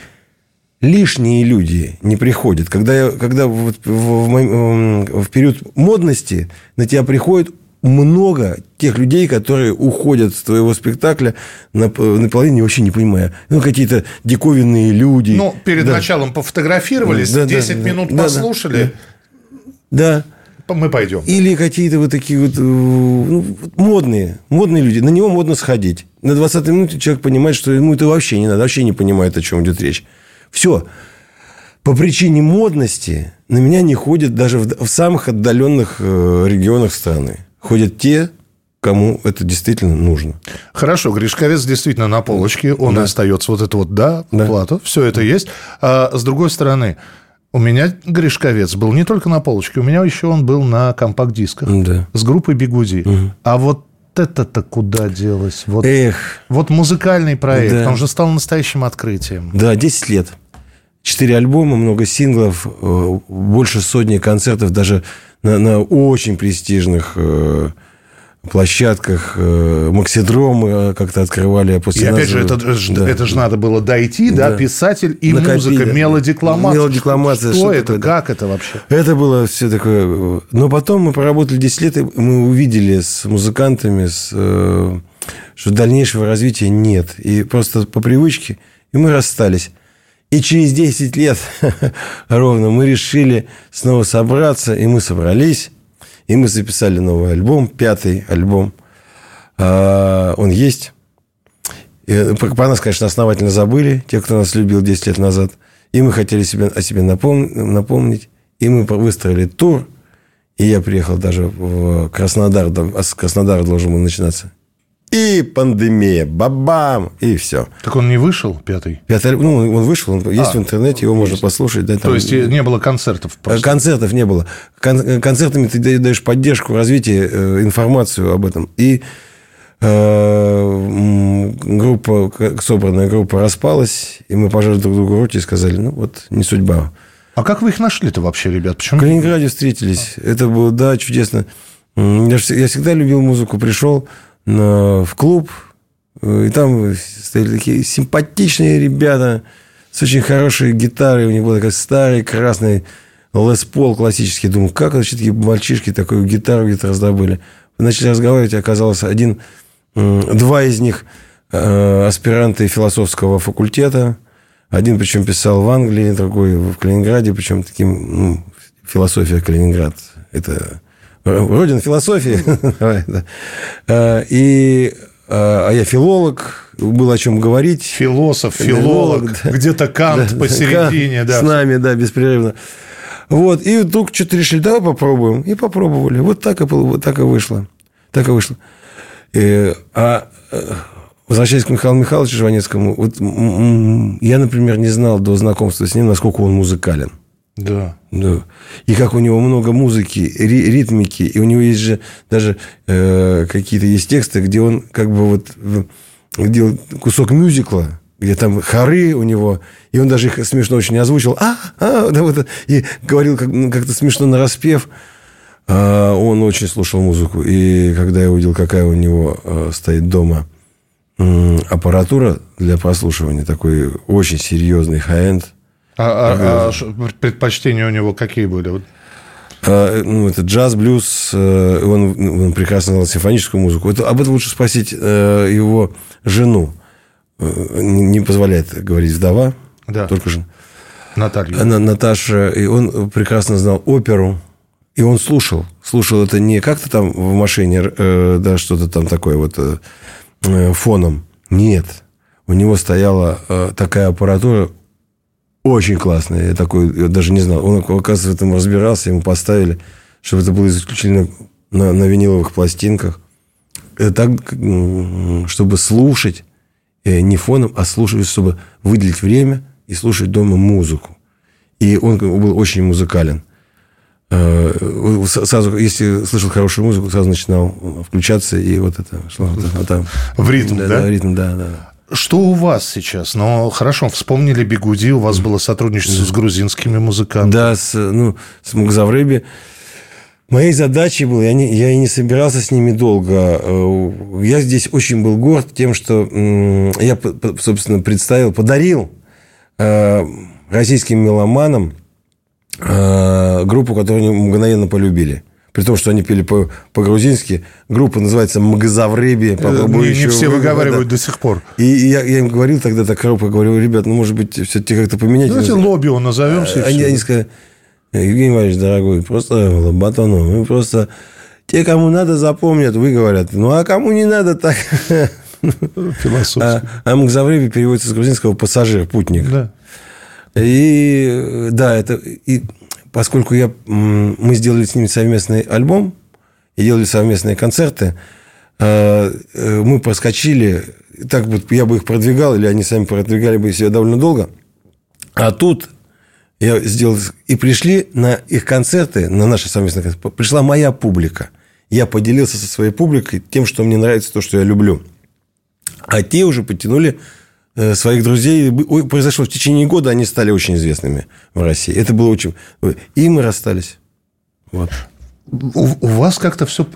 лишние люди не приходят. Когда, я, когда вот в, в, в период модности на тебя приходят много тех людей, которые уходят с твоего спектакля наполовину вообще не понимая. Ну, какие-то диковинные люди. Ну, перед да. началом пофотографировались, да, 10 да, минут да, послушали. Да. да. Мы пойдем. Или какие-то вот такие вот э, ну, модные, модные люди. На него модно сходить. На 20 минуте человек понимает, что ему это вообще не надо, вообще не понимает, о чем идет речь. Все. По причине модности на меня не ходят даже в самых отдаленных э, регионах страны ходят те, кому это действительно нужно. Хорошо, Гришковец действительно на полочке, он да. остается вот это вот, да, да. плата, все это есть. А с другой стороны, у меня Гришковец был не только на полочке, у меня еще он был на компакт-дисках да. с группой Бигуди. Угу. А вот это-то куда делось? Вот, Эх. Вот музыкальный проект, да. он же стал настоящим открытием. Да, 10 лет. Четыре альбома, много синглов, э, больше сотни концертов, даже на, на очень престижных э, площадках э, Максидромы как-то открывали. А после и опять же, это, да. это же надо было дойти, да, да писатель и Накопили. музыка, мелодикламация. Мелодикламация. Что, что это, такое? как это вообще? Это было все такое... Но потом мы поработали 10 лет, и мы увидели с музыкантами, с, что дальнейшего развития нет. И просто по привычке, и мы расстались. И через 10 лет ровно мы решили снова собраться, и мы собрались, и мы записали новый альбом, пятый альбом. А, он есть. И про нас, конечно, основательно забыли, те, кто нас любил 10 лет назад. И мы хотели себе, о себе напомнить. И мы выстроили тур. И я приехал даже в Краснодар. А с Краснодара должен был начинаться и пандемия, бабам, и все. Так он не вышел, пятый? Пятый, ну, он вышел, он есть а, в интернете, его есть. можно послушать. Да, там... То есть, не было концертов? Просто. Концертов не было. Кон- концертами ты даешь поддержку, развитие, э, информацию об этом. И э, группа, собранная группа распалась, и мы пожали друг другу руки и сказали, ну, вот, не судьба. А как вы их нашли-то вообще, ребят? Почему? В Калининграде встретились. А. Это было, да, чудесно. Я, я всегда любил музыку, пришел, в клуб, и там стояли такие симпатичные ребята с очень хорошей гитарой. У них был такой старый красный Лес Пол классический. Думаю, как вообще такие мальчишки такую гитару где-то раздобыли. Начали разговаривать, оказалось, один, два из них э, аспиранты философского факультета. Один, причем, писал в Англии, другой в Калининграде, причем таким, ну, философия Калининград. Это Родина философии. Э, и э, а я филолог, было о чем говорить. Философ, филолог, где-то Кант посередине, да. С нами, да, беспрерывно. Вот, и вдруг что-то решили, давай попробуем. И попробовали. Вот так и, вот так и вышло. Так и вышло. И, а э, возвращаясь к Михаилу Михайловичу Жванецкому, вот я, например, не знал до знакомства с ним, насколько он музыкален. Да. Да. И как у него много музыки, ритмики, и у него есть же даже э, какие-то есть тексты, где он как бы вот где кусок мюзикла, где там хоры у него, и он даже их смешно очень озвучил, а, а, да, вот, и говорил как, ну, как-то смешно на распев. А он очень слушал музыку, и когда я увидел, какая у него э, стоит дома э, аппаратура для прослушивания, такой очень серьезный high-end, а, а, а предпочтения у него какие были? А, ну, это джаз, блюз, э, он, он прекрасно знал симфоническую музыку. Это, об этом лучше спросить э, его жену. Э, не, позволяет говорить вдова, да. только жена. Наталья. Она, Наташа, и он прекрасно знал оперу, и он слушал. Слушал это не как-то там в машине, э, да, что-то там такое вот э, фоном. Нет. У него стояла э, такая аппаратура очень классный. Я такой, я даже не знал. Он, оказывается, в этом разбирался, ему поставили, чтобы это было исключительно на, на виниловых пластинках. Это так, чтобы слушать э, не фоном, а слушать, чтобы выделить время и слушать дома музыку. И он был очень музыкален. Э, сразу, если слышал хорошую музыку, сразу начинал включаться, и вот это шло вот, вот там. В ритм, да? Да, в ритм, да, да. Что у вас сейчас? Ну, хорошо, вспомнили Бигуди, у вас было сотрудничество с грузинскими музыкантами. Да, с, ну, с Мукзавреби. Моей задачей было, я, не, я и не собирался с ними долго. Э, я здесь очень был горд тем, что я, собственно, представил, подарил э, российским меломанам э, группу, которую они мгновенно полюбили при том, что они пели по- по-грузински. Группа называется «Магазавреби». Не, не все выговаривают до сих пор. И я, я им говорил тогда так робко, говорю, ребят, ну, может быть, все-таки как-то поменять. Давайте лобби назовемся. Они, они сказали, Евгений Иванович, дорогой, просто лоботону. Мы просто... Те, кому надо, запомнят. Вы говорят, ну, а кому не надо, так... Философски. А, а Магзавреби переводится с грузинского «пассажир», «путник». Да. И да, это... И поскольку я, мы сделали с ними совместный альбом и делали совместные концерты, э, э, мы проскочили, так вот я бы их продвигал, или они сами продвигали бы себя довольно долго. А тут я сделал... И пришли на их концерты, на наши совместные концерты, пришла моя публика. Я поделился со своей публикой тем, что мне нравится, то, что я люблю. А те уже потянули своих друзей. Произошло в течение года, они стали очень известными в России. Это было очень... И мы расстались. Вот. У, у вас как-то все,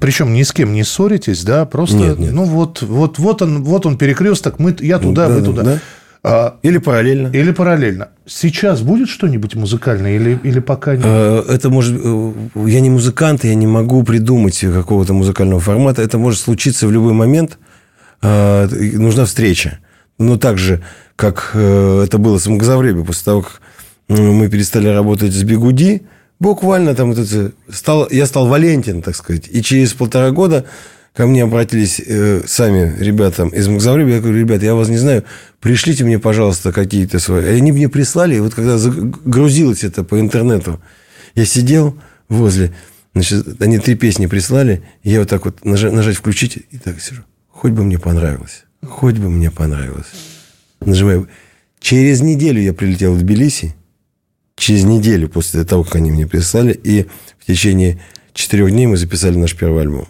причем ни с кем не ссоритесь, да, просто, нет, нет. ну вот, вот, вот он, вот он перекресток, мы, я туда, да, вы туда. Да. А, или параллельно. Или параллельно. Сейчас будет что-нибудь музыкальное или, или пока нет? Это может... Э, я не музыкант, я не могу придумать какого-то музыкального формата. Это может случиться в любой момент. Нужна встреча. Ну, так же, как э, это было с Магазавреби, после того, как мы перестали работать с Бигуди, буквально там вот это, стал, я стал Валентин, так сказать. И через полтора года ко мне обратились э, сами ребята из Магазавреби. Я говорю, ребят, я вас не знаю, пришлите мне, пожалуйста, какие-то свои. И они мне прислали, и вот когда загрузилось это по интернету, я сидел возле, значит, они три песни прислали, и я вот так вот нажать, нажать включить, и так сижу. Хоть бы мне понравилось. Хоть бы мне понравилось. Нажимаю. Через неделю я прилетел в Тбилиси. Через неделю после того, как они мне прислали. И в течение четырех дней мы записали наш первый альбом.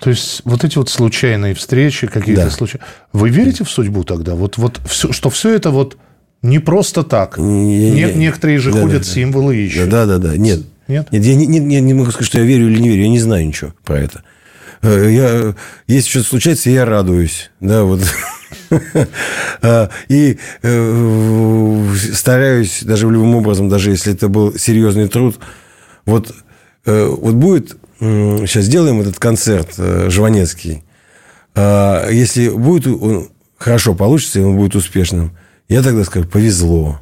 То есть вот эти вот случайные встречи, какие-то Да. случаи. Вы верите в судьбу тогда? Вот, вот все, что все это вот не просто так. Не- Не- не- некоторые же да, ходят да, символы ищут. Да, да, да. Нет. Нет? Нет, я не, не- не могу сказать, что я верю или не верю. Я не знаю ничего про это. Э, Я, если что-то случается, я радуюсь. Да, вот. А, И э, стараюсь даже любым образом, даже если это был серьезный труд, вот, э, вот будет, сейчас сделаем этот концерт Жванецкий, А, если будет он хорошо получится, и он будет успешным, я тогда скажу, повезло.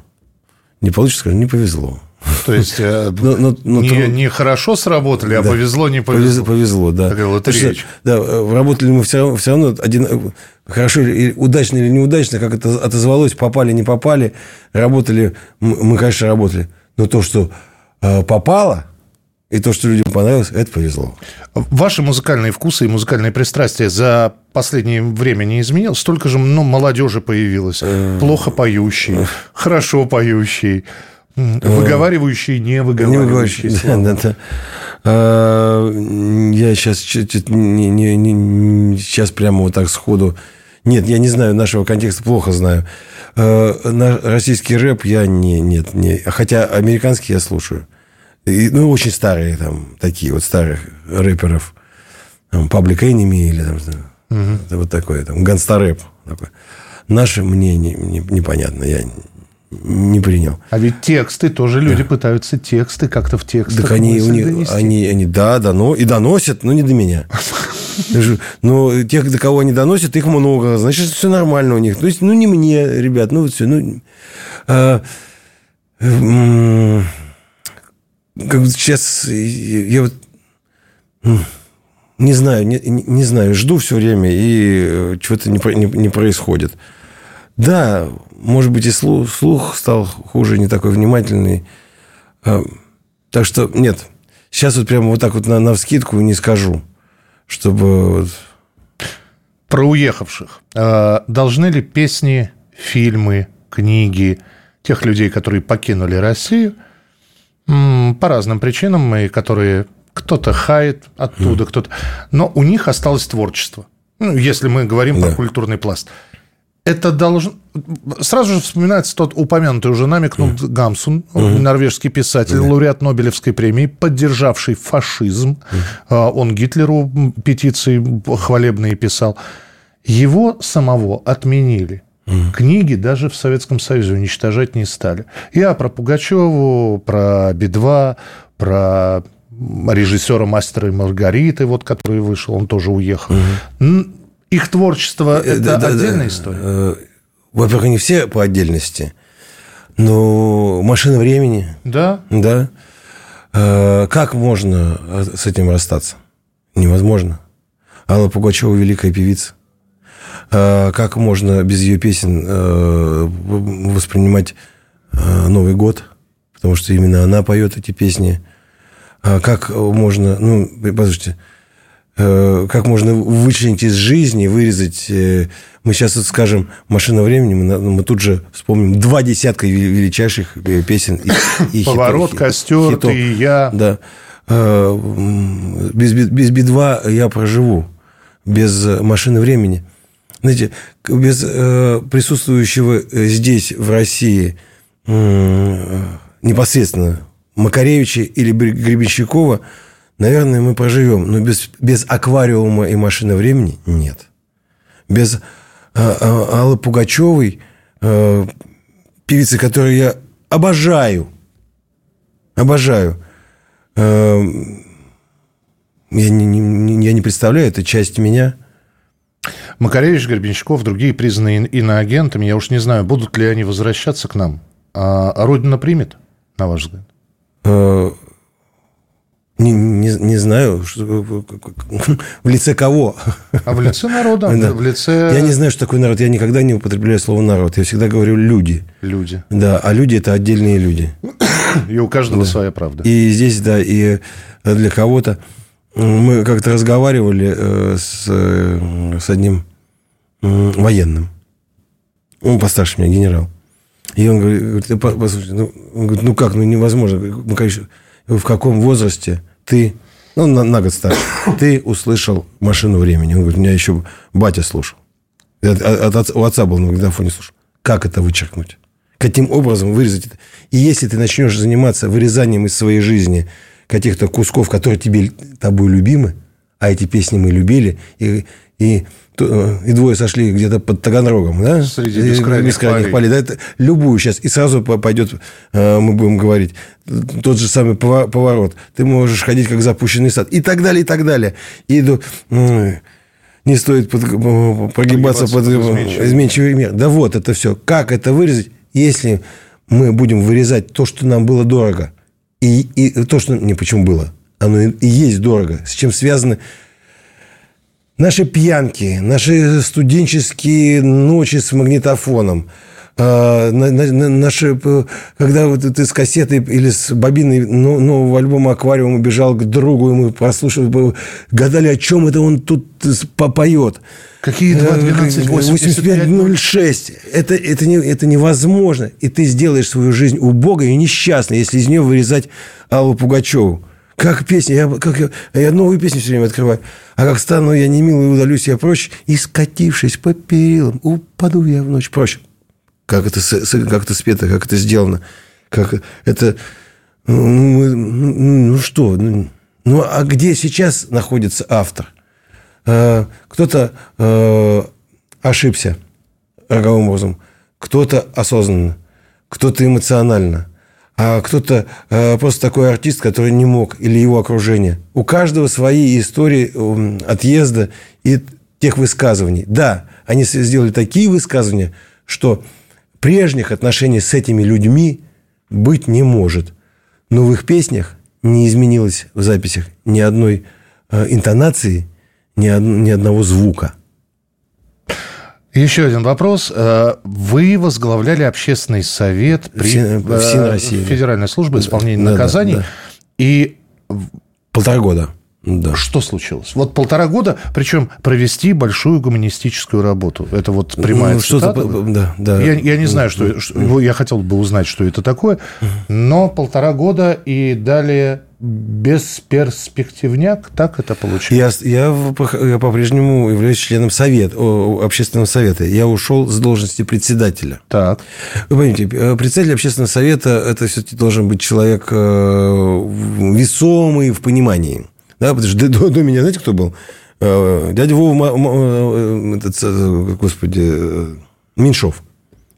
Не получится, скажу, не повезло. То есть э, Но- но- но не, труд- не хорошо сработали, а Да. повезло, не Повезло, повезло. да. Такая речь. да, э, работали мы все равно, все равно один, хорошо или удачно или неудачно, как это отозвалось, попали, не попали, работали, мы, конечно, работали. Но то, что э, попало, и то, что людям понравилось, это повезло. Ваши музыкальные вкусы и музыкальные пристрастия за последнее время не изменилось? Столько же ну, молодежи появилось. Плохо поющие, хорошо поющие, выговаривающие, не Не выговаривающие. выговоришь. слова. Да, да, да. А, Я сейчас, не, не- не- сейчас прямо вот так сходу... Нет, я не знаю, нашего контекста плохо знаю. А, Российский рэп я не... Нет, не... Хотя американский я слушаю. И, ну, очень старые там, такие вот старых рэперов. Там, Public Enemy или там, это вот такое, там, ганстарэп. такой. Наши мне не- не- непонятно, я не принял. А ведь тексты тоже люди пытаются тексты как-то в текст. Так они, у них, они, они, да, дано, и доносят, но не до меня. Но тех, до кого они доносят, их много. Значит, все нормально у них. То есть, ну, не мне, ребят, ну, вот все. Ну, а, м, как бы сейчас я, вот не знаю, не, не- знаю, жду все время, и э, чего-то не, не, не происходит. Да, может быть, и слух, слух стал хуже, не такой внимательный. А, Так что, нет, сейчас вот прямо вот так вот на, на вскидку не скажу, чтобы... вот- Про уехавших. А, Должны ли песни, фильмы, книги тех людей, которые покинули Россию по разным причинам, и которые кто-то хает оттуда, кто-то... Но у них осталось творчество. Ну, если мы говорим да. про культурный пласт. Это должно... Сразу же вспоминается тот упомянутый уже нами Кнут mm. Гамсун, mm-hmm. норвежский писатель, mm-hmm. лауреат Нобелевской премии, поддержавший фашизм. Mm-hmm. Он Гитлеру петиции хвалебные писал. Его самого отменили. Mm. Книги даже в Советском Союзе уничтожать не стали. Я про Пугачеву, про Би-2, про режиссера «Мастера и Маргариты», вот, который вышел, он тоже уехал. Угу. Их творчество – это да, отдельная да, история? Э, во-первых, не все по отдельности, но «Машина времени». Да? Да. Э, как можно с этим расстаться? Невозможно. Алла Пугачева – великая певица. Э, как можно без ее песен воспринимать Новый год? Потому что именно она поет эти песни – а как можно, ну, послушайте, э, как можно вычленить из жизни, вырезать... Э, мы сейчас вот скажем «Машина времени», мы, мы тут же вспомним два десятка величайших э, песен и, и Поворот, хитов, костер, хитов. ты и я. Да. Без, без, без Би-2 я проживу. Без «Машины времени». Знаете, без присутствующего здесь, в России, непосредственно Макаревича или Гребенщикова, наверное, мы поживем. Но без, без аквариума и машины времени нет. Без а, а, Аллы Пугачевой, а, певицы, которую я обожаю, обожаю, а, я не, не, я не представляю, это часть меня. Макаревич, Гребенщиков, другие признанные иноагентами, я уж не знаю, будут ли они возвращаться к нам. А Родина примет, на ваш взгляд? Не, не, не знаю, что, в лице кого. А в лице народа, да. в лице... Я не знаю, что такое народ. Я никогда не употребляю слово народ. Я всегда говорю люди. Люди. Да, а люди – это отдельные люди. И у каждого да. своя правда. И здесь, да, и для кого-то... Мы как-то разговаривали э, с, э, с одним военным. Он постарше меня, генерал. И он говорит, послушай, ну, он говорит, ну как, ну невозможно. Ну, конечно, в каком возрасте ты, ну, на, на год старше, ты услышал машину времени? Он говорит, меня еще батя слушал. От, от, от, у отца был на магнитофоне слушал. Как это вычеркнуть? Каким образом вырезать это? И если ты начнешь заниматься вырезанием из своей жизни каких-то кусков, которые тебе тобой любимы, а эти песни мы любили, и, и Э, и двое сошли где-то под Таганрогом, да? Среди бескрайних, бескрайних полей. полей. Да, это любую сейчас. И сразу пойдет, э, мы будем говорить, тот же самый поворот. Ты можешь ходить, как запущенный сад. И так далее, и так далее. И не стоит под, прогибаться, прогибаться под изменчивый мир. Да вот это все. Как это вырезать, если мы будем вырезать то, что нам было дорого, и, и то, что... Не, почему было? Оно и есть дорого. С чем связаны Наши пьянки, наши студенческие ночи с магнитофоном, а, наши, когда вот ты с кассетой или с бобиной нового альбома «Аквариум» убежал к другу, и мы прослушали, гадали, о чем это он тут попоет. Какие 2, 12, 85, 06. Это, это, не, это невозможно. И ты сделаешь свою жизнь убогой и несчастной, если из нее вырезать Аллу Пугачеву. Как песня, я, как я, я новую песню все время открываю. А как стану я не милый, удалюсь я прочь, и скатившись по перилам, упаду я в ночь прочь. Как это, как это спето, как это сделано. Как это... Ну, ну, ну что? Ну, ну, а где сейчас находится автор? А, кто-то а, ошибся роговым образом, кто-то осознанно, кто-то эмоционально – а кто-то э, просто такой артист, который не мог, или его окружение. У каждого свои истории э, отъезда и тех высказываний. Да, они сделали такие высказывания, что прежних отношений с этими людьми быть не может. Но в их песнях не изменилось в записях ни одной э, интонации, ни, од, ни одного звука – еще один вопрос. Э, вы возглавляли общественный совет при э, Федеральной службе исполнения да, наказаний. Да, да. И полтора года. Да. Что случилось? Вот полтора года, причем провести большую гуманистическую работу. Это вот прямая ну, цитата. Да, да. Я, я не знаю, что, что... Я хотел бы узнать, что это такое. Но полтора года и далее бесперспективняк, так это получилось? Я, я, я по-прежнему являюсь членом совета, общественного совета. Я ушел с должности председателя. Так. Вы понимаете, э, председатель общественного совета – это все-таки должен быть человек э, весомый в понимании. Да, потому что до, до меня, знаете, кто был? Э, дядя Вова, этот, господи, Меньшов.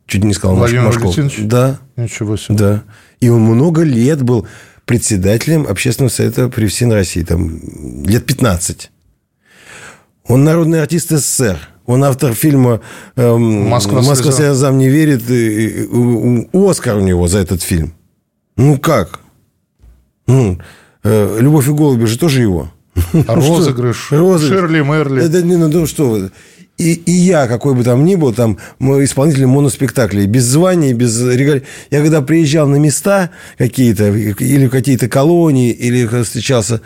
Чуть не сказал Владимир Машков. Да. Ничего себе. Да. И он много лет был председателем общественного совета при всей России, там, лет 15. Он народный артист СССР. Он автор фильма эм, «Москва, Москва слезам не верит». И, и, и, Оскар у него за этот фильм. Ну, как? Ну, э, «Любовь и голуби» же тоже его. А розыгрыш. розыгрыш. Шерли Мерли. Это, не, ну, ну что вы. И, и я, какой бы там ни был, там, исполнитель моноспектаклей, без званий, без регалий. Я когда приезжал на места какие-то, или какие-то колонии, или встречался,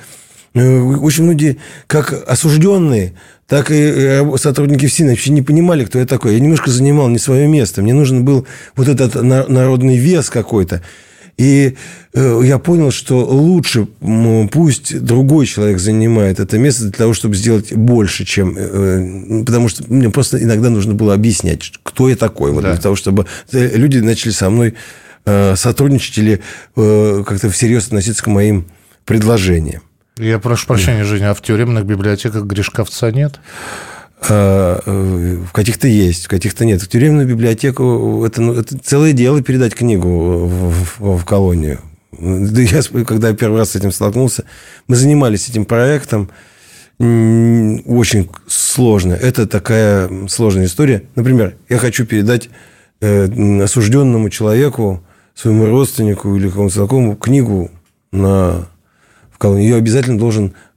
э, очень многие, как осужденные, так и сотрудники ФСИН вообще не понимали, кто я такой. Я немножко занимал не свое место. Мне нужен был вот этот народный вес какой-то. И э, я понял, что лучше пусть другой человек занимает это место для того, чтобы сделать больше, чем... Э, потому что мне просто иногда нужно было объяснять, кто я такой. Вот, да. Для того, чтобы люди начали со мной э, сотрудничать или как-то всерьез относиться к моим предложениям. Я прошу прощения, Женя, а в тюремных библиотеках Гришковца нет? А, э, в каких-то есть, в каких-то нет. В тюремную библиотеку это, ну, это целое дело передать книгу в, в, в колонию. Я, когда я первый раз с этим столкнулся, мы занимались этим проектом. Очень сложно. Это такая сложная история. Например, я хочу передать э, осужденному человеку, своему родственнику или какому-то знакомому книгу на, в колонию. Ее обязательно должен Э,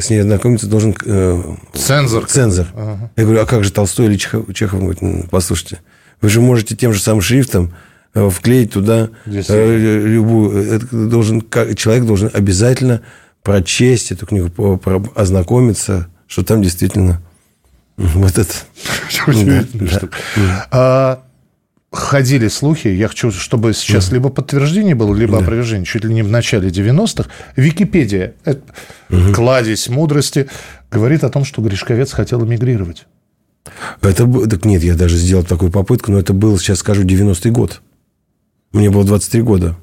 с ней ознакомиться должен... Э, цензор. Цензор. Ага. Я говорю, а как же Толстой или Чехов? Чехов говорит, ну, послушайте, вы же можете тем же самым шрифтом э, вклеить туда любую... Это должен, человек должен обязательно прочесть эту книгу, ознакомиться, что там действительно вот это. А, ходили слухи, я хочу, чтобы сейчас либо подтверждение было, либо да. опровержение, чуть ли не в начале 90-х, Википедия, угу. кладезь мудрости, говорит о том, что Гришковец хотел эмигрировать. Это, так нет, я даже сделал такую попытку, но это был, сейчас скажу, 90-й год. Мне было 23 года.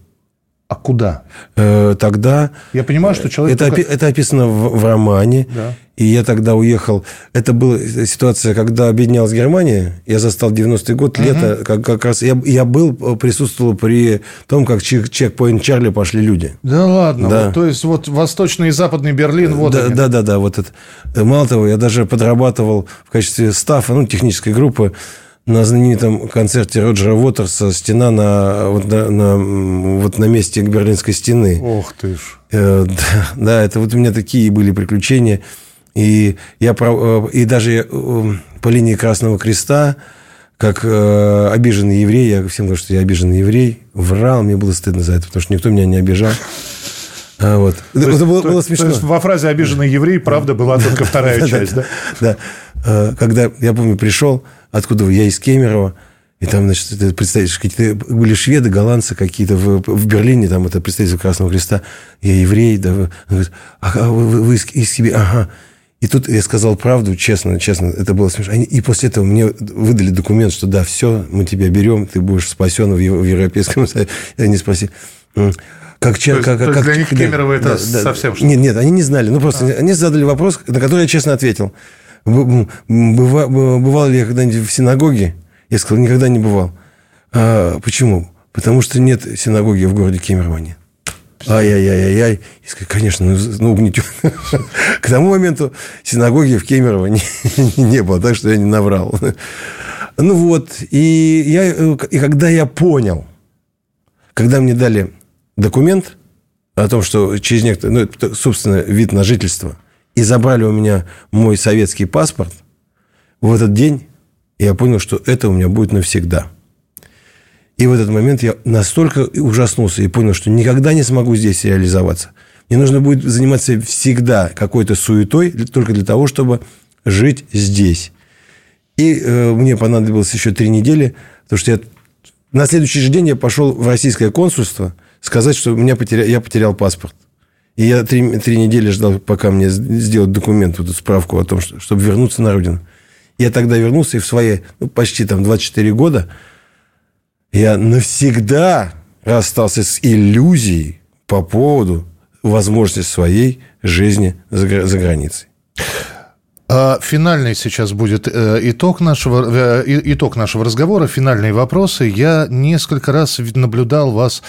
А куда? Э, тогда... Я понимаю, что человек... Это, только... это описано в, в романе. Да. И я тогда уехал. Это была ситуация, когда объединялась Германия. Я застал 90-й год, угу. лето. Как, как раз я, я был, присутствовал при том, как чек, чекпоинт Чарли пошли люди. Да ладно. Да. Вот, то есть, вот восточный и западный Берлин, вот да, они. Да, да, да. Вот это. Мало того, я даже подрабатывал в качестве стафа, ну, технической группы на знаменитом концерте Роджера Уотерса «Стена на, вот на, на, вот на месте Берлинской стены». Ох ты ж. Э, да, да, это вот у меня такие были приключения. И, я, э, и даже э, по линии Красного Креста, как э, обиженный еврей, я всем говорю, что я обиженный еврей, врал, мне было стыдно за это, потому что никто меня не обижал. А, вот. То это есть, было, то, было смешно. То есть во фразе «обиженный еврей» правда была только вторая часть, да? Да. Когда, я помню, пришел, откуда я из Кемерово, и там, значит, ты представляешь, какие-то были шведы, голландцы какие-то в, в Берлине, там это представитель Красного Креста, я еврей, да, он говорит, а вы, вы, вы из, из себе, ага. И тут я сказал правду, честно, честно, это было смешно. И после этого мне выдали документ, что да, все, мы тебя берем, ты будешь спасен в, в Европейском Союзе. Я не спросил. Как, то есть, как, то как, для них Кемерово это да, совсем что Нет, нет, они не знали. Ну, просто а. они задали вопрос, на который я честно ответил. Быва, бывал ли я когда-нибудь в синагоге? Я сказал, никогда не бывал. А, почему? Потому что нет синагоги в городе Кемерово. Ай-яй-яй-яй. И сказать, конечно, ну, ну угнетен. К тому моменту синагоги в Кемерово не, не было, так что я не наврал. Ну вот, и, я, и когда я понял, когда мне дали документ о том, что через некоторый, ну, это, собственно, вид на жительство, и забрали у меня мой советский паспорт, в этот день я понял, что это у меня будет навсегда – и в этот момент я настолько ужаснулся и понял, что никогда не смогу здесь реализоваться. Мне нужно будет заниматься всегда какой-то суетой только для того, чтобы жить здесь. И э, мне понадобилось еще три недели, потому что я на следующий же день я пошел в российское консульство сказать, что меня потеря... я потерял паспорт. И я три, три недели ждал, пока мне сделают документ, вот эту справку о том, что, чтобы вернуться на родину. Я тогда вернулся, и в свои ну, почти там 24 года я навсегда расстался с иллюзией по поводу возможности своей жизни за, за границей. А финальный сейчас будет э, итог нашего, э, итог нашего разговора, финальные вопросы. Я несколько раз наблюдал вас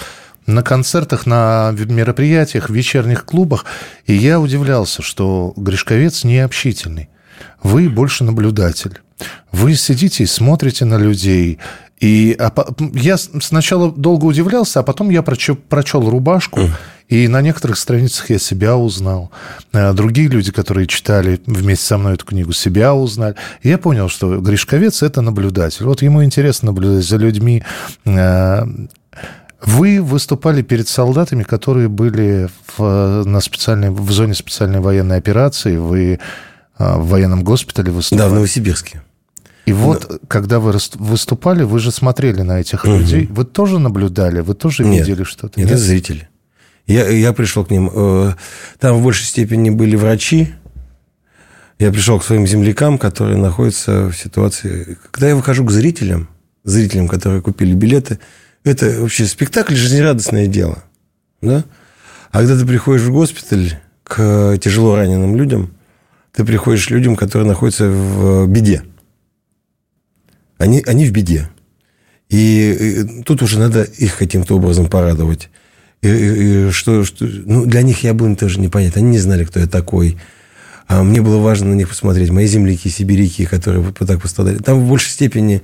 на концертах, на мероприятиях, в вечерних клубах, и я удивлялся, что Гришковец не общительный. Вы больше наблюдатель. Вы сидите и смотрите на людей, и а, я сначала долго удивлялся, а потом я прочел, прочел рубашку, и на некоторых страницах я себя узнал. А другие люди, которые читали вместе со мной эту книгу, себя узнали. И я понял, что Гришковец – это наблюдатель. Вот ему интересно наблюдать за людьми. А, вы выступали перед солдатами, которые были в, на специальной, в зоне специальной военной операции. Вы в военном госпитале выступали. Да, в Новосибирске. И вот, Но... когда вы выступали, вы же смотрели на этих угу. людей. Вы тоже наблюдали? Вы тоже нет, видели что-то? Нет, нет, это зрители. Я, я пришел к ним. Э, там в большей степени были врачи. Я пришел к своим землякам, которые находятся в ситуации... Когда я выхожу к зрителям, зрителям, которые купили билеты, это вообще спектакль, жизнерадостное дело. Да? А когда ты приходишь в госпиталь к тяжело раненым людям, ты приходишь к людям, которые находятся в беде они, они в беде. И, и тут уже надо их каким-то образом порадовать. И, и, что, что, ну, для них я был тоже непонятно. Они не знали, кто я такой. А мне было важно на них посмотреть. Мои земляки, сибиряки, которые так пострадали. Там в большей степени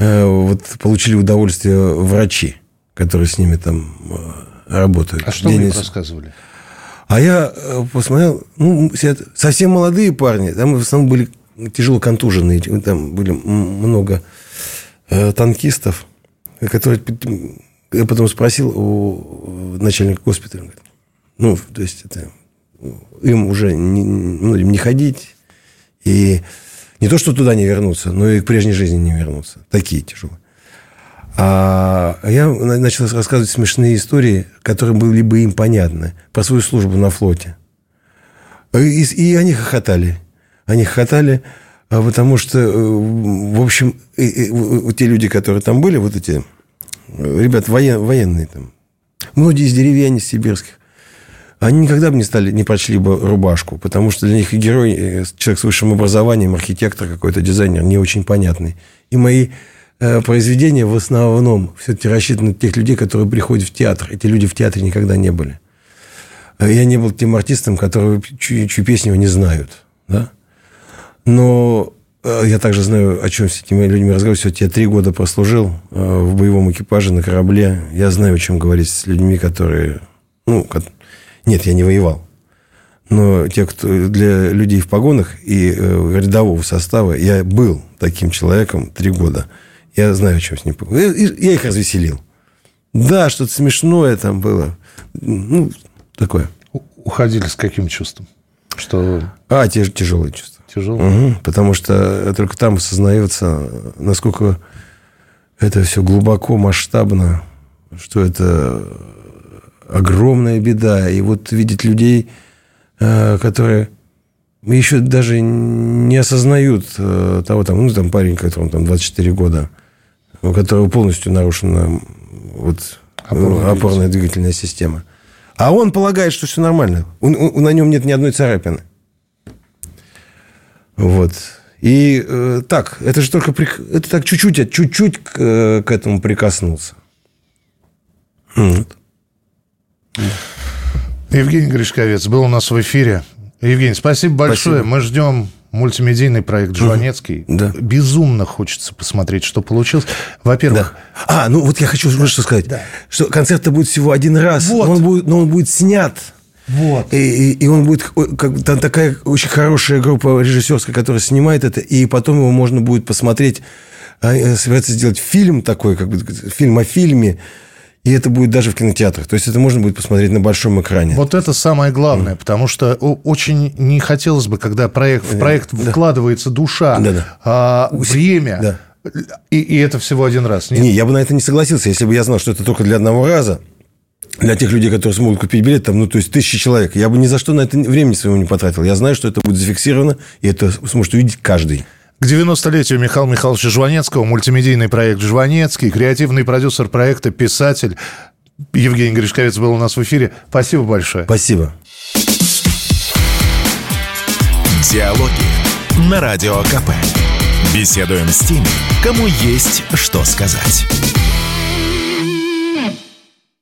вот, получили удовольствие врачи, которые с ними там э, работают. А что Денис... вы им рассказывали? А я э, посмотрел, ну, совсем молодые парни, там в основном были тяжело контуженные, там были много э, танкистов, которые... Я потом спросил у начальника госпиталя, ну, то есть это им уже не, ну, не ходить, и не то, что туда не вернуться, но и к прежней жизни не вернуться. Такие тяжелые. А я начал рассказывать смешные истории, которые были бы им понятны, про свою службу на флоте. И, и они хохотали. Они хохотали, а потому что, э, в общем, и, и, те люди, которые там были, вот эти э, ребят воен, военные там, многие из деревень сибирских, они никогда бы не стали, не прочли бы рубашку, потому что для них герой, и человек с высшим образованием, архитектор какой-то, дизайнер, не очень понятный. И мои э, произведения в основном все-таки рассчитаны на тех людей, которые приходят в театр. Эти люди в театре никогда не были. Я не был тем артистом, которые чью, чью песню не знают. Да? Но э, я также знаю, о чем с этими людьми разговаривать. Все, я три года прослужил э, в боевом экипаже на корабле. Я знаю, о чем говорить с людьми, которые... Ну, нет, я не воевал. Но те, кто для людей в погонах и э, рядового состава, я был таким человеком три года. Я знаю, о чем с ним поговорил. Я их развеселил. Да, что-то смешное там было. Ну, такое. Уходили с каким чувством? Что... А, те тяжелые чувства. Тяжело. Угу, потому что только там осознается, насколько это все глубоко, масштабно, что это огромная беда. И вот видеть людей, э, которые еще даже не осознают э, того, там, ну, там парень, которому там 24 года, у которого полностью нарушена вот, опорная, опорная двигательная система. А он полагает, что все нормально. Он, он, на нем нет ни одной царапины. Вот. И э, так, это же только... Это так чуть-чуть, чуть-чуть к, э, к этому прикоснулся. Вот. Евгений Гришковец был у нас в эфире. Евгений, спасибо большое. Спасибо. Мы ждем мультимедийный проект «Жванецкий». Да. Безумно хочется посмотреть, что получилось. Во-первых... Да. А, ну вот я хочу да. что сказать. Да. Что концерт будет всего один раз, вот. но, он будет, но он будет снят вот. И, и, и он будет... Как, там такая очень хорошая группа режиссерская, которая снимает это, и потом его можно будет посмотреть. Собирается сделать фильм такой, как бы фильм о фильме. И это будет даже в кинотеатрах. То есть это можно будет посмотреть на большом экране. Вот это самое главное, потому что очень не хотелось бы, когда проект, в проект да. вкладывается душа, да, да. А, время, да. И, и это всего один раз. Нет? Не, я бы на это не согласился, если бы я знал, что это только для одного раза. Для тех людей, которые смогут купить билет, там, ну, то есть тысячи человек. Я бы ни за что на это времени своего не потратил. Я знаю, что это будет зафиксировано, и это сможет увидеть каждый. К 90-летию Михаила Михайловича Жванецкого мультимедийный проект «Жванецкий», креативный продюсер проекта, писатель Евгений Гришковец был у нас в эфире. Спасибо большое. Спасибо. Диалоги на Радио КП. Беседуем с теми, кому есть что сказать.